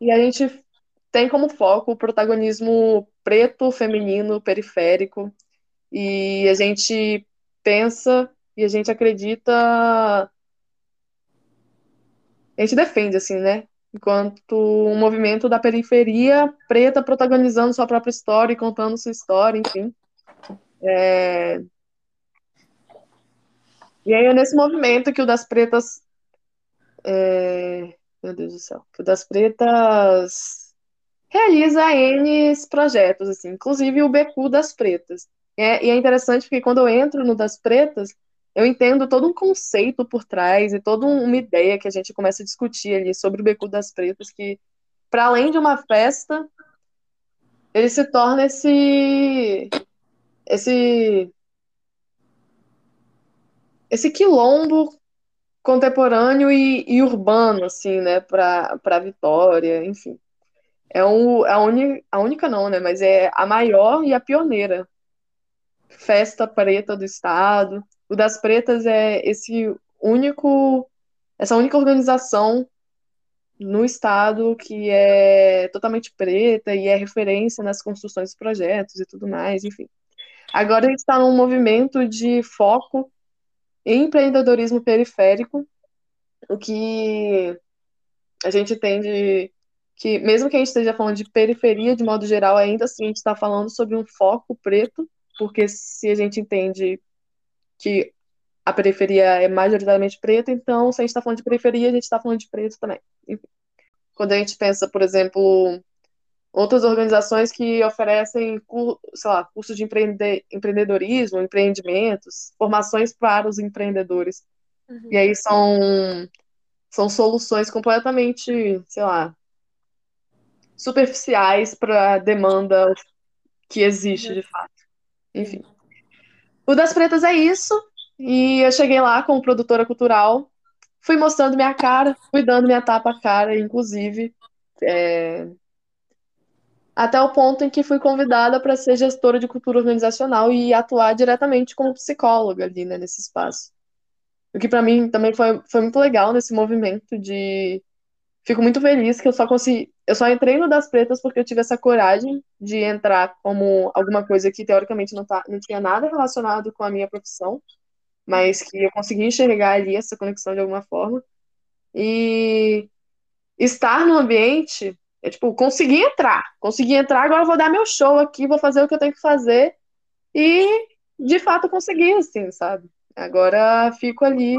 E a gente tem como foco o protagonismo preto, feminino, periférico. E a gente pensa e a gente acredita. A gente defende, assim, né? Enquanto um movimento da periferia preta protagonizando sua própria história e contando sua história, enfim. É... E aí é nesse movimento que o das pretas. É... Meu Deus do céu. Que o das pretas realiza N projetos, assim, inclusive o BQ das pretas. É, e é interessante porque quando eu entro no das pretas, eu entendo todo um conceito por trás e toda uma ideia que a gente começa a discutir ali sobre o BQ das pretas, que, para além de uma festa, ele se torna esse. esse esse quilombo contemporâneo e, e urbano, assim, né, para Vitória, enfim. É um, a, uni, a única não, né, mas é a maior e a pioneira festa preta do estado. O das Pretas é esse único, essa única organização no estado que é totalmente preta e é referência nas construções dos projetos e tudo mais, enfim. Agora está num movimento de foco empreendedorismo periférico, o que a gente entende que, mesmo que a gente esteja falando de periferia de modo geral, ainda assim a gente está falando sobre um foco preto, porque se a gente entende que a periferia é majoritariamente preta, então se a gente está falando de periferia, a gente está falando de preto também. Enfim. Quando a gente pensa, por exemplo, outras organizações que oferecem, sei lá, cursos de empreende empreendedorismo, empreendimentos, formações para os empreendedores. Uhum. E aí são, são soluções completamente, sei lá, superficiais para a demanda que existe, de fato. Enfim. O das Pretas é isso. E eu cheguei lá como produtora cultural, fui mostrando minha cara, fui dando minha tapa a cara, inclusive. É, até o ponto em que fui convidada para ser gestora de cultura organizacional e atuar diretamente como psicóloga ali, né, nesse espaço. O que para mim também foi, foi muito legal nesse movimento de fico muito feliz que eu só consegui, eu só entrei no das pretas porque eu tive essa coragem de entrar como alguma coisa que teoricamente não tá, não tinha nada relacionado com a minha profissão, mas que eu consegui enxergar ali essa conexão de alguma forma. E estar no ambiente é tipo, consegui entrar, consegui entrar, agora vou dar meu show aqui, vou fazer o que eu tenho que fazer. E de fato consegui, assim, sabe? Agora fico ali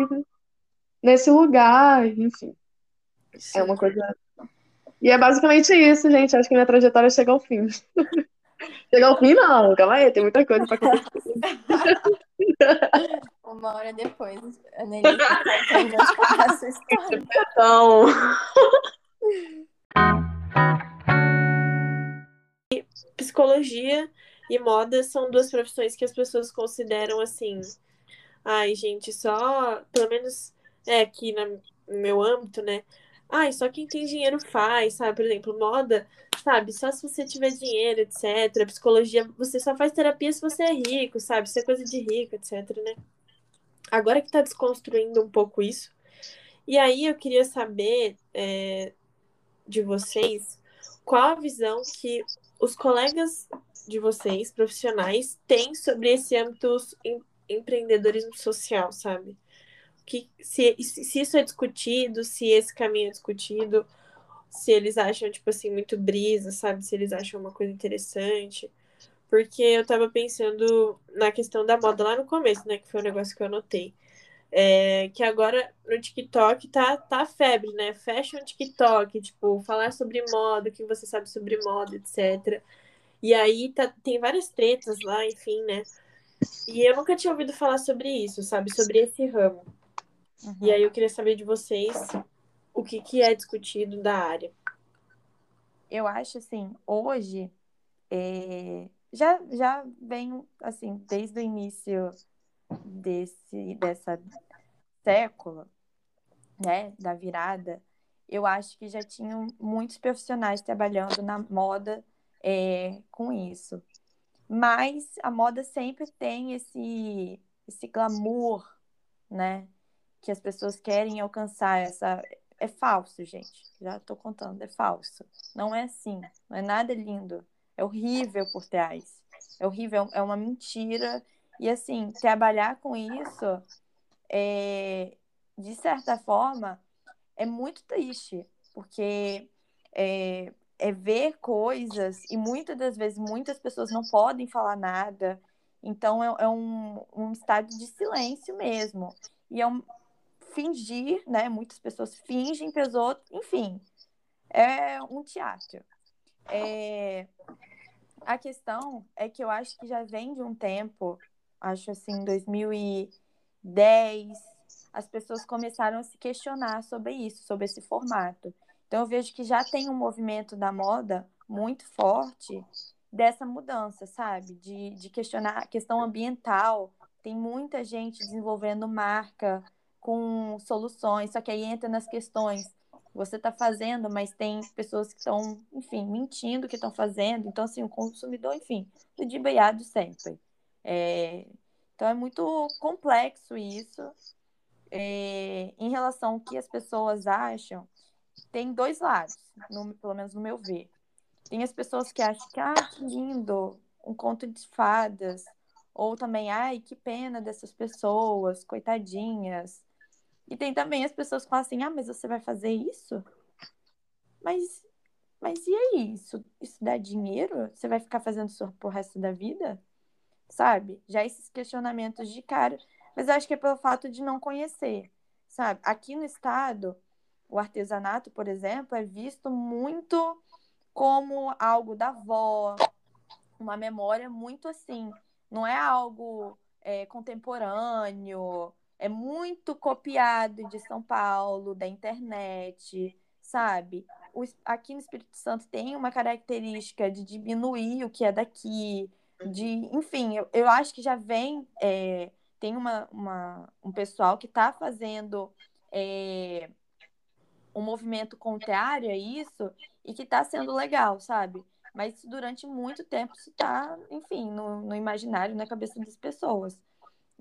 nesse lugar, enfim. Sim. É uma coisa. E é basicamente isso, gente. Acho que minha trajetória chega ao fim. [LAUGHS] chega ao fim, não, calma aí, tem muita coisa pra acontecer. [LAUGHS] Uma hora depois, a Nelly tá contando essa história. Então. Psicologia e moda são duas profissões que as pessoas consideram assim. Ai, gente, só. Pelo menos é aqui no meu âmbito, né? Ai, só quem tem dinheiro faz, sabe? Por exemplo, moda, sabe? Só se você tiver dinheiro, etc. Psicologia, você só faz terapia se você é rico, sabe? Isso é coisa de rico, etc, né? Agora que tá desconstruindo um pouco isso. E aí eu queria saber é, de vocês qual a visão que os colegas de vocês, profissionais, têm sobre esse âmbito em, empreendedorismo social, sabe? Que, se, se isso é discutido, se esse caminho é discutido, se eles acham, tipo assim, muito brisa, sabe? Se eles acham uma coisa interessante. porque eu tava pensando na questão da moda lá no começo, né? Que foi um negócio que eu anotei. É, que agora no TikTok tá, tá febre, né? Fashion TikTok, tipo, falar sobre moda, o que você sabe sobre moda, etc. E aí tá, tem várias tretas lá, enfim, né? E eu nunca tinha ouvido falar sobre isso, sabe? Sobre esse ramo. Uhum. E aí eu queria saber de vocês o que, que é discutido da área. Eu acho assim, hoje é, já, já vem assim, desde o início desse, dessa século, né, da virada, eu acho que já tinham muitos profissionais trabalhando na moda é, com isso. Mas a moda sempre tem esse, esse glamour, né? Que as pessoas querem alcançar. Essa... É falso, gente. Já estou contando, é falso. Não é assim. Não é nada lindo. É horrível por trás. É horrível, é uma mentira. E assim, trabalhar com isso, é, de certa forma, é muito triste, porque é, é ver coisas e muitas das vezes muitas pessoas não podem falar nada. Então é, é um, um estado de silêncio mesmo. E é um fingir, né? Muitas pessoas fingem para os outros, enfim, é um teatro. É... A questão é que eu acho que já vem de um tempo, acho assim, 2010, as pessoas começaram a se questionar sobre isso, sobre esse formato. Então, eu vejo que já tem um movimento da moda muito forte dessa mudança, sabe? De, de questionar a questão ambiental. Tem muita gente desenvolvendo marca com soluções, só que aí entra nas questões. Você está fazendo, mas tem pessoas que estão, enfim, mentindo que estão fazendo. Então, assim, o consumidor, enfim, ludibriado sempre. É... Então, é muito complexo isso. É... Em relação ao que as pessoas acham, tem dois lados, no, pelo menos no meu ver. Tem as pessoas que acham que, ah, que lindo, um conto de fadas. Ou também, ai, que pena dessas pessoas, coitadinhas. E tem também as pessoas que falam assim, ah, mas você vai fazer isso? Mas, mas e aí? Isso, isso dá dinheiro? Você vai ficar fazendo isso pro resto da vida? Sabe? Já esses questionamentos de cara. Mas eu acho que é pelo fato de não conhecer, sabe? Aqui no estado, o artesanato, por exemplo, é visto muito como algo da avó, uma memória muito assim. Não é algo é, contemporâneo, é muito copiado de São Paulo, da internet, sabe? O, aqui no Espírito Santo tem uma característica de diminuir o que é daqui, de, enfim, eu, eu acho que já vem, é, tem uma, uma, um pessoal que está fazendo é, um movimento contrário a isso e que está sendo legal, sabe? Mas durante muito tempo isso está, enfim, no, no, imaginário, na cabeça das pessoas.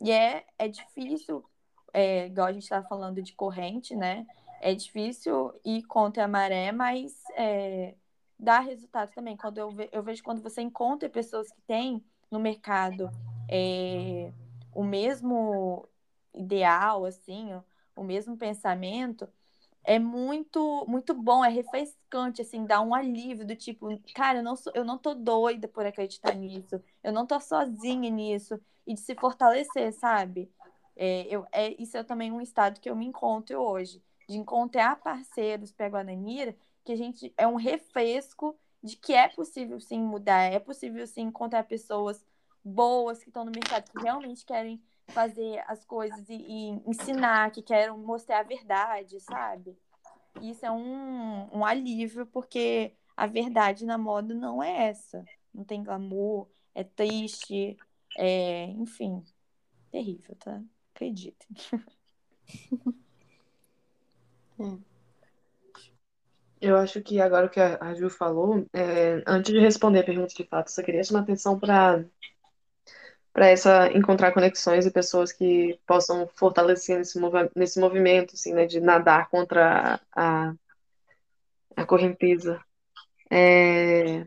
E é, é difícil, é, igual a gente estava falando de corrente, né? É difícil ir contra a maré, mas é, dá resultado também. Quando eu, ve, eu vejo quando você encontra pessoas que têm no mercado é, o mesmo ideal, assim, o mesmo pensamento, é muito muito bom, é refrescante, assim, dá um alívio do tipo, cara, eu não, sou, eu não tô doida por acreditar nisso, eu não tô sozinha nisso, e de se fortalecer, sabe? É, eu, é, isso é também um estado que eu me encontro hoje, de encontrar parceiros para a Guananira, que a gente é um refresco de que é possível sim mudar, é possível sim encontrar pessoas boas que estão no mercado, que realmente querem fazer as coisas e, e, ensinar, que querem mostrar a verdade, sabe? Isso é um, um alívio, porque a verdade na moda não é essa. Não tem glamour, é triste, é, enfim, terrível, tá? Acreditem. [LAUGHS] É. Eu acho que agora que a Ju falou, é, antes de responder a pergunta de fato, só queria chamar atenção para para essa encontrar conexões e pessoas que possam fortalecer nesse, nesse movimento, assim, né, de nadar contra a, a correnteza. É...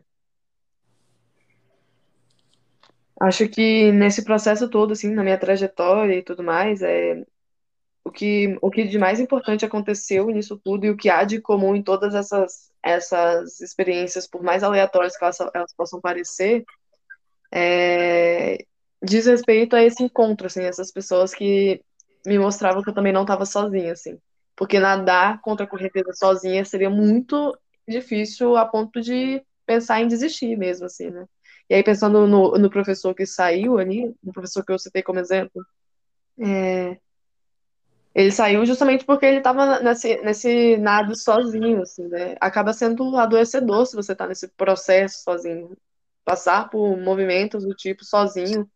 Acho que nesse processo todo, assim, na minha trajetória e tudo mais, é o que o que de mais importante aconteceu nisso tudo e o que há de comum em todas essas essas experiências, por mais aleatórias que elas, elas possam parecer, é, diz respeito a esse encontro, assim, essas pessoas que me mostravam que eu também não estava sozinha, assim. Porque nadar contra a correnteza sozinha seria muito difícil a ponto de pensar em desistir mesmo, assim, né? E aí, pensando no, no professor que saiu ali, no professor que eu citei como exemplo, é, ele saiu justamente porque ele estava nesse, nesse nado sozinho, assim, né? Acaba sendo adoecedor se você está nesse processo sozinho. Passar por movimentos do tipo sozinho,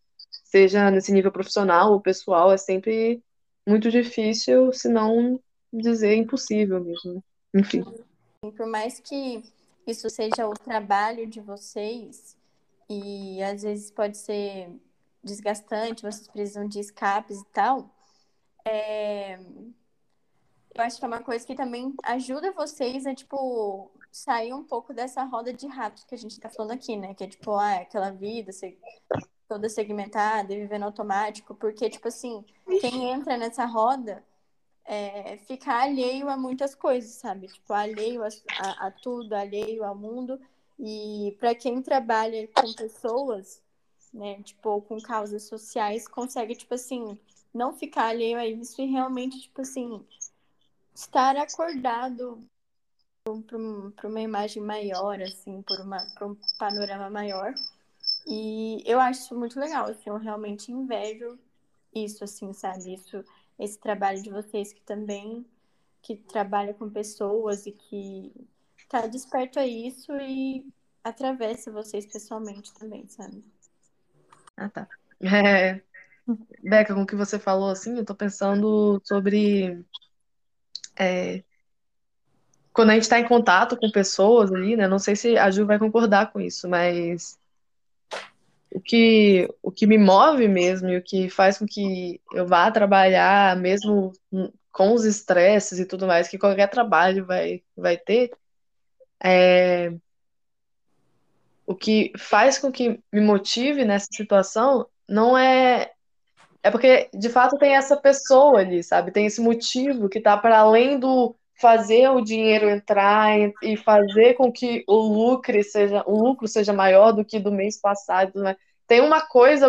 seja nesse nível profissional ou pessoal, é sempre muito difícil, se não dizer impossível mesmo. Né? Enfim. Por mais que isso seja o trabalho de vocês, e às vezes pode ser desgastante, vocês precisam de escapes e tal, é... eu acho que é uma coisa que também ajuda vocês a, tipo, sair um pouco dessa roda de ratos que a gente tá falando aqui, né? Que é, tipo, ah, aquela vida toda segmentada e vivendo automático, porque, tipo assim, quem entra nessa roda é, fica alheio a muitas coisas, sabe? Tipo, alheio a, a, a tudo, alheio ao mundo. E para quem trabalha com pessoas, né, tipo, com causas sociais, consegue, tipo assim, não ficar alheio a isso e realmente, tipo assim, estar acordado para uma imagem maior, assim, por, uma, por um panorama maior. E eu acho isso muito legal, assim, eu realmente invejo isso, assim, sabe? Isso, esse trabalho de vocês que também que trabalha com pessoas e que tá desperto a isso e atravessa vocês pessoalmente também, sabe? Ah, tá. É, Beca, com o que você falou, assim, eu tô pensando sobre é, quando a gente está em contato com pessoas ali, né? Não sei se a Ju vai concordar com isso, mas o que, o que me move mesmo e o que faz com que eu vá trabalhar, mesmo com os estresses e tudo mais que qualquer trabalho vai, vai ter, é, o que faz com que me motive nessa situação não é é porque de fato tem essa pessoa ali, sabe? Tem esse motivo que tá para além do fazer o dinheiro entrar e fazer com que o lucro seja o lucro seja maior do que do mês passado, né? Tem uma coisa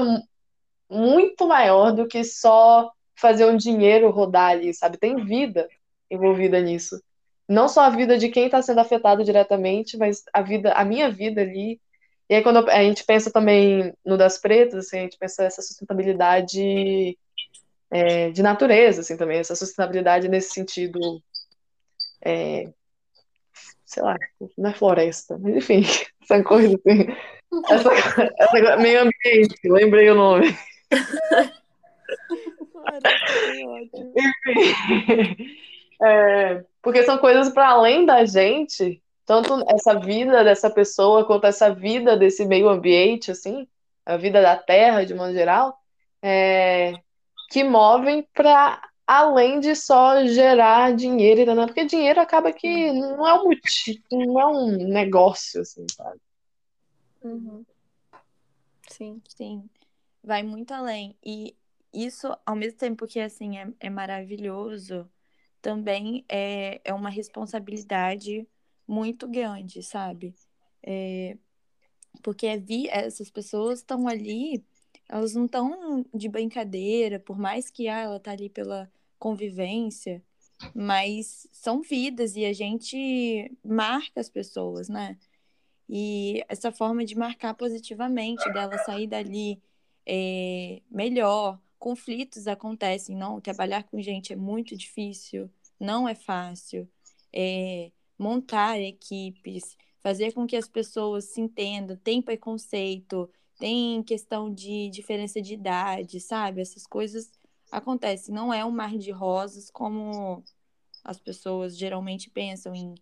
muito maior do que só fazer um dinheiro rodar ali, sabe? Tem vida envolvida nisso. Não só a vida de quem está sendo afetado diretamente, mas a vida, a minha vida ali, e aí, quando a gente pensa também no das pretas, assim, a gente pensa essa sustentabilidade é, de natureza, assim, também, essa sustentabilidade nesse sentido, é, sei lá, não é floresta, mas enfim, [LAUGHS] essa coisa assim, essa, essa meio ambiente, lembrei o nome. [LAUGHS] Enfim, é, porque são coisas para além da gente tanto essa vida dessa pessoa quanto essa vida desse meio ambiente, assim, a vida da Terra de modo geral, é, que movem para além de só gerar dinheiro, né? porque dinheiro acaba que não é um motivo, não é um negócio, assim, sabe? Uhum. Sim, sim. Vai muito além. E isso, ao mesmo tempo que, assim, é, é maravilhoso, também é, é uma responsabilidade muito grande, sabe? É, porque é vi, essas pessoas estão ali, elas não estão de brincadeira, por mais que ah, ela tá ali pela convivência, mas são vidas e a gente marca as pessoas, né? E essa forma de marcar positivamente, dela sair dali é, melhor, conflitos acontecem, não? Trabalhar com gente é muito difícil, não é fácil. É, montar equipes, fazer com que as pessoas se entendam, tem preconceito, tem questão de diferença de idade, sabe? Essas coisas acontecem. Não é um mar de rosas como as pessoas geralmente pensam em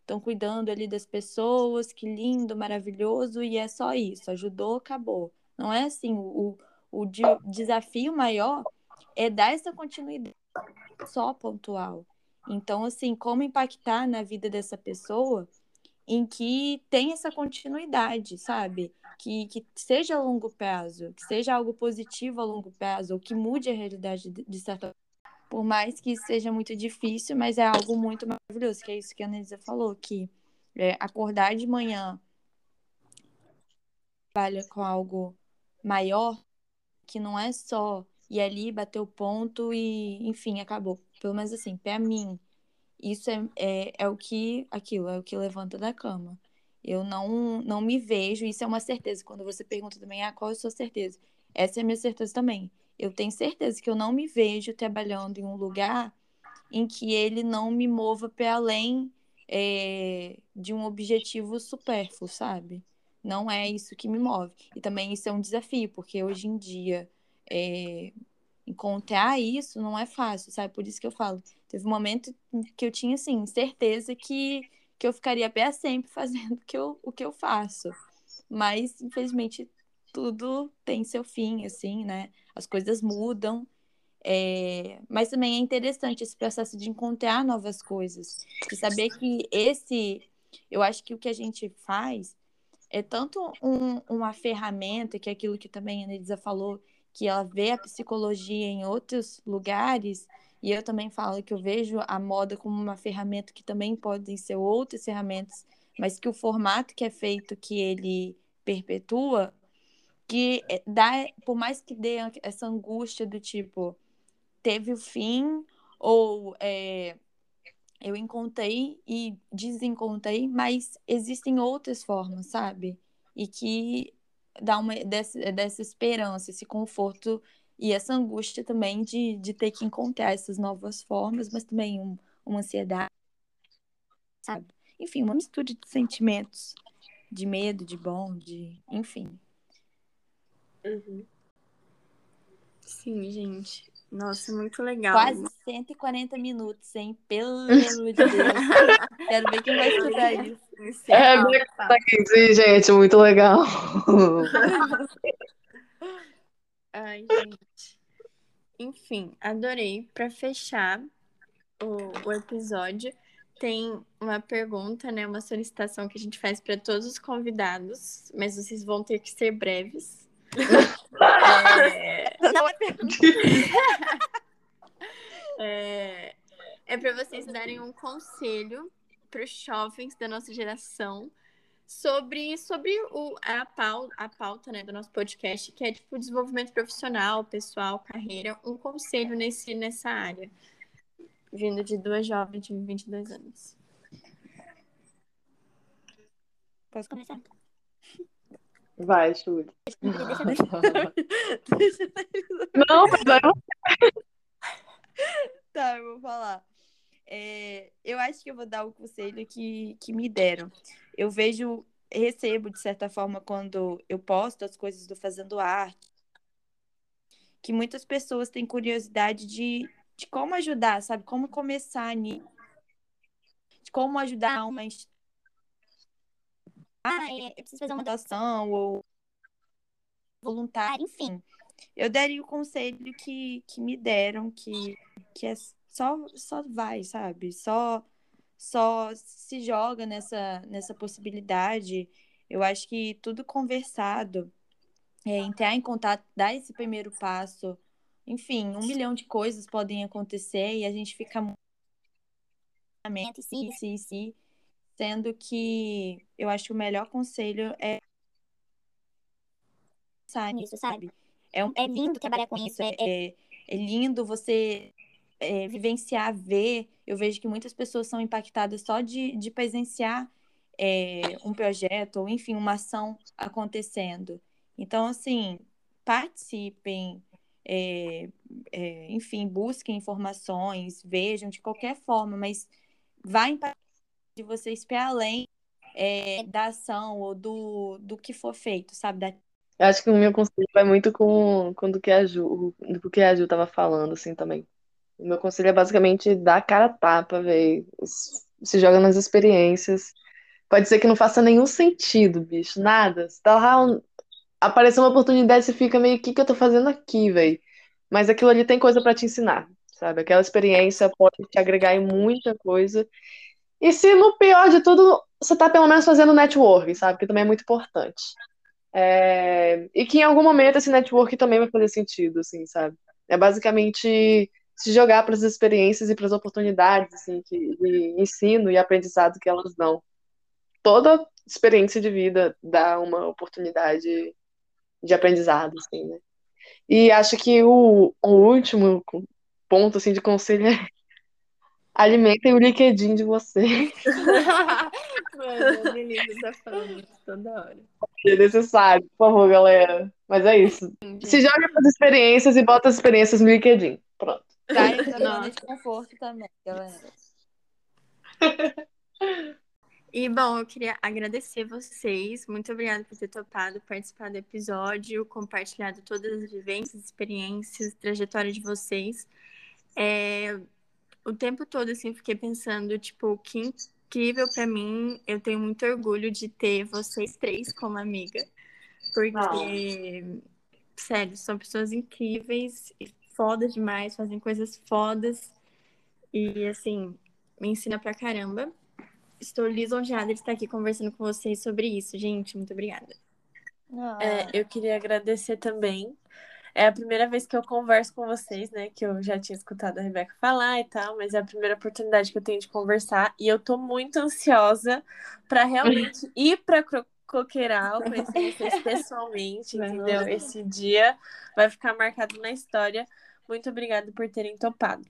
estão cuidando ali das pessoas, que lindo, maravilhoso, e é só isso, ajudou, acabou. Não é assim, o, o desafio maior é dar essa continuidade só pontual. Então, assim, como impactar na vida dessa pessoa em que tem essa continuidade, sabe? Que, que seja a longo prazo, que seja algo positivo a longo prazo, ou que mude a realidade de, certa forma. Por mais que seja muito difícil, mas é algo muito maravilhoso, que é isso que a Anelisa falou, que é, acordar de manhã trabalha com algo maior, que não é só ir ali, bater o ponto e, enfim, acabou. Pelo menos assim, para mim, isso é, é, é o que, aquilo, é o que levanta da cama. Eu não, não me vejo, isso é uma certeza. Quando você pergunta também, ah, qual é a sua certeza? Essa é a minha certeza também. Eu tenho certeza que eu não me vejo trabalhando em um lugar em que ele não me mova para além é, de um objetivo supérfluo, sabe? Não é isso que me move. E também isso é um desafio, porque hoje em dia é, encontrar isso não é fácil, sabe? Por isso que eu falo. Teve um momento que eu tinha, assim, certeza que que eu ficaria para sempre [LAUGHS] fazendo que eu, o que eu faço. Mas, infelizmente, tudo tem seu fim, assim, né? As coisas mudam. É... Mas também é interessante esse processo de encontrar novas coisas. De saber que esse. Eu acho que o que a gente faz é tanto um, uma ferramenta, que é aquilo que também a Nelisa falou, que ela vê a psicologia em outros lugares, e eu também falo que eu vejo a moda como uma ferramenta que também podem ser outras ferramentas, mas que o formato que é feito, que ele perpetua, que é, dá, por mais que dê essa angústia do tipo, teve o fim, ou é, eu encontrei e desencontrei, mas existem outras formas, sabe? E que dá uma dessa, dessa esperança, esse conforto e essa angústia também de, de ter que encontrar essas novas formas, mas também um, uma ansiedade, sabe? Enfim, uma mistura de sentimentos, de medo, de bom, de. Enfim. Uhum. Sim, gente. Nossa, muito legal. Quase 140 minutos, hein? Pelo amor de Deus. [LAUGHS] Quero ver quem vai estudar isso. É, é, gente, muito legal. [LAUGHS] Ai, gente. Enfim, adorei. Para fechar o, o episódio, tem uma pergunta, né? Uma solicitação que a gente faz para todos os convidados, mas vocês vão ter que ser breves. é... [LAUGHS] Não é pergunta. é, é para vocês darem um conselho para os jovens da nossa geração sobre, sobre o, a, pauta, a pauta né, do nosso podcast, que é tipo desenvolvimento profissional, pessoal, carreira, um conselho nesse, nessa área, vindo de duas jovens de 22 anos. Posso começar? Vai, Júlia. [LAUGHS] [LAUGHS] Não, mas vai. Tá, eu vou falar. É, eu acho que eu vou dar o conselho que, que me deram. Eu vejo, recebo, de certa forma, quando eu posto as coisas do Fazendo Arte, que muitas pessoas têm curiosidade de, de como ajudar, sabe? Como começar nisso. De como ajudar uma ah, é, eu preciso fazer uma doação ou voluntário, enfim. Eu daria o conselho que, que me deram, que, que é só, só vai, sabe? Só só se joga nessa, nessa possibilidade. Eu acho que tudo conversado, é, entrar em contato, dar esse primeiro passo, enfim, um milhão de coisas podem acontecer e a gente fica muito sim, sim, sim, sendo que eu acho que o melhor conselho é pensar nisso, sabe? É, um, é lindo trabalhar com isso, é, é, é lindo você é, vivenciar, ver. Eu vejo que muitas pessoas são impactadas só de, de presenciar é, um projeto ou, enfim, uma ação acontecendo. Então, assim, participem, é, é, enfim, busquem informações, vejam de qualquer forma, mas vai impactar de vocês para além da ação ou do, do que for feito, sabe? Da... Eu acho que o meu conselho vai muito com, com do que a do que a Ju tava falando, assim, também. O meu conselho é basicamente dar a cara a tapa, velho. Se joga nas experiências. Pode ser que não faça nenhum sentido, bicho. Nada. Você tá lá, apareceu uma oportunidade, você fica meio, o que que eu tô fazendo aqui, velho? Mas aquilo ali tem coisa para te ensinar, sabe? Aquela experiência pode te agregar em muita coisa. E se no pior de tudo, você tá pelo menos fazendo network, sabe? Que também é muito importante. É... E que em algum momento esse network também vai fazer sentido, assim, sabe? É basicamente se jogar para as experiências e para as oportunidades assim, que, de ensino e aprendizado que elas dão. toda experiência de vida dá uma oportunidade de aprendizado, assim, né? E acho que o, o último ponto, assim, de conselho é [LAUGHS] alimentem o LinkedIn de vocês. [LAUGHS] Mano, Denise tá falando isso toda hora. É necessário, por favor, galera. Mas é isso. Se joga as experiências e bota as experiências no LinkedIn. Pronto. Sai da zona de conforto também, galera. E, bom, eu queria agradecer vocês. Muito obrigada por ter topado participar do episódio, compartilhado todas as vivências, experiências, trajetória de vocês. É, o tempo todo, assim, fiquei pensando, tipo, que incrível pra mim. Eu tenho muito orgulho de ter vocês três como amiga. Porque, sério, são pessoas incríveis, fodas demais, fazem coisas fodas. E, assim, me ensina pra caramba. Estou lisonjeada de estar aqui conversando com vocês sobre isso, gente. Muito obrigada. Ah, É, eu queria agradecer também. É a primeira vez que eu converso com vocês, né? Que eu já tinha escutado a Rebeca falar e tal, mas é a primeira oportunidade que eu tenho de conversar. E eu tô muito ansiosa para realmente [LAUGHS] ir para Coqueiral, conhecer vocês pessoalmente, entendeu? Esse dia vai ficar marcado na história. Muito obrigada por terem topado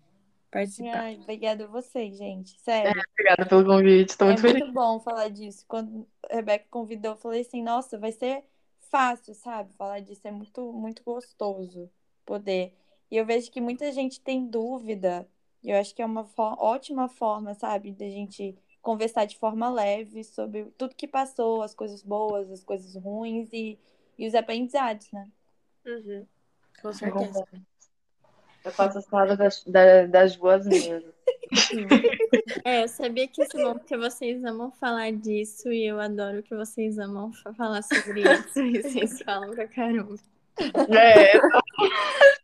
participar. ai, obrigada a vocês, gente. Sério. Obrigada pelo convite. Estou É muito feliz. muito bom falar disso. Quando a Rebeca convidou, eu falei assim, nossa, vai ser fácil, sabe? Falar disso é muito, muito gostoso poder. E eu vejo que muita gente tem dúvida. E eu acho que é uma fo- ótima forma, sabe, da gente conversar de forma leve sobre tudo que passou, as coisas boas, as coisas ruins e, e os aprendizados, né? Uhum, com certeza. Eu faço as palavras das, da- das boas-vindas. [LAUGHS] É, eu sabia que isso é bom porque vocês amam falar disso e eu adoro que vocês amam fa- falar sobre isso e vocês falam pra caramba. É,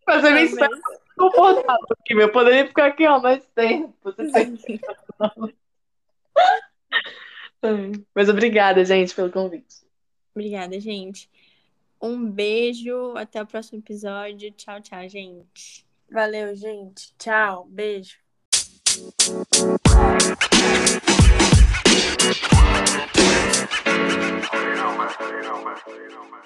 fazer bem Mas- confortável aqui, meu. Eu poderia ficar aqui, ó, mais tempo. Você tem- Mas obrigada, gente, pelo convite. Obrigada, gente. Um beijo, até o próximo episódio. Tchau, tchau, gente. Valeu, gente. Tchau. Beijo. You know, man. You know, man. You know, man.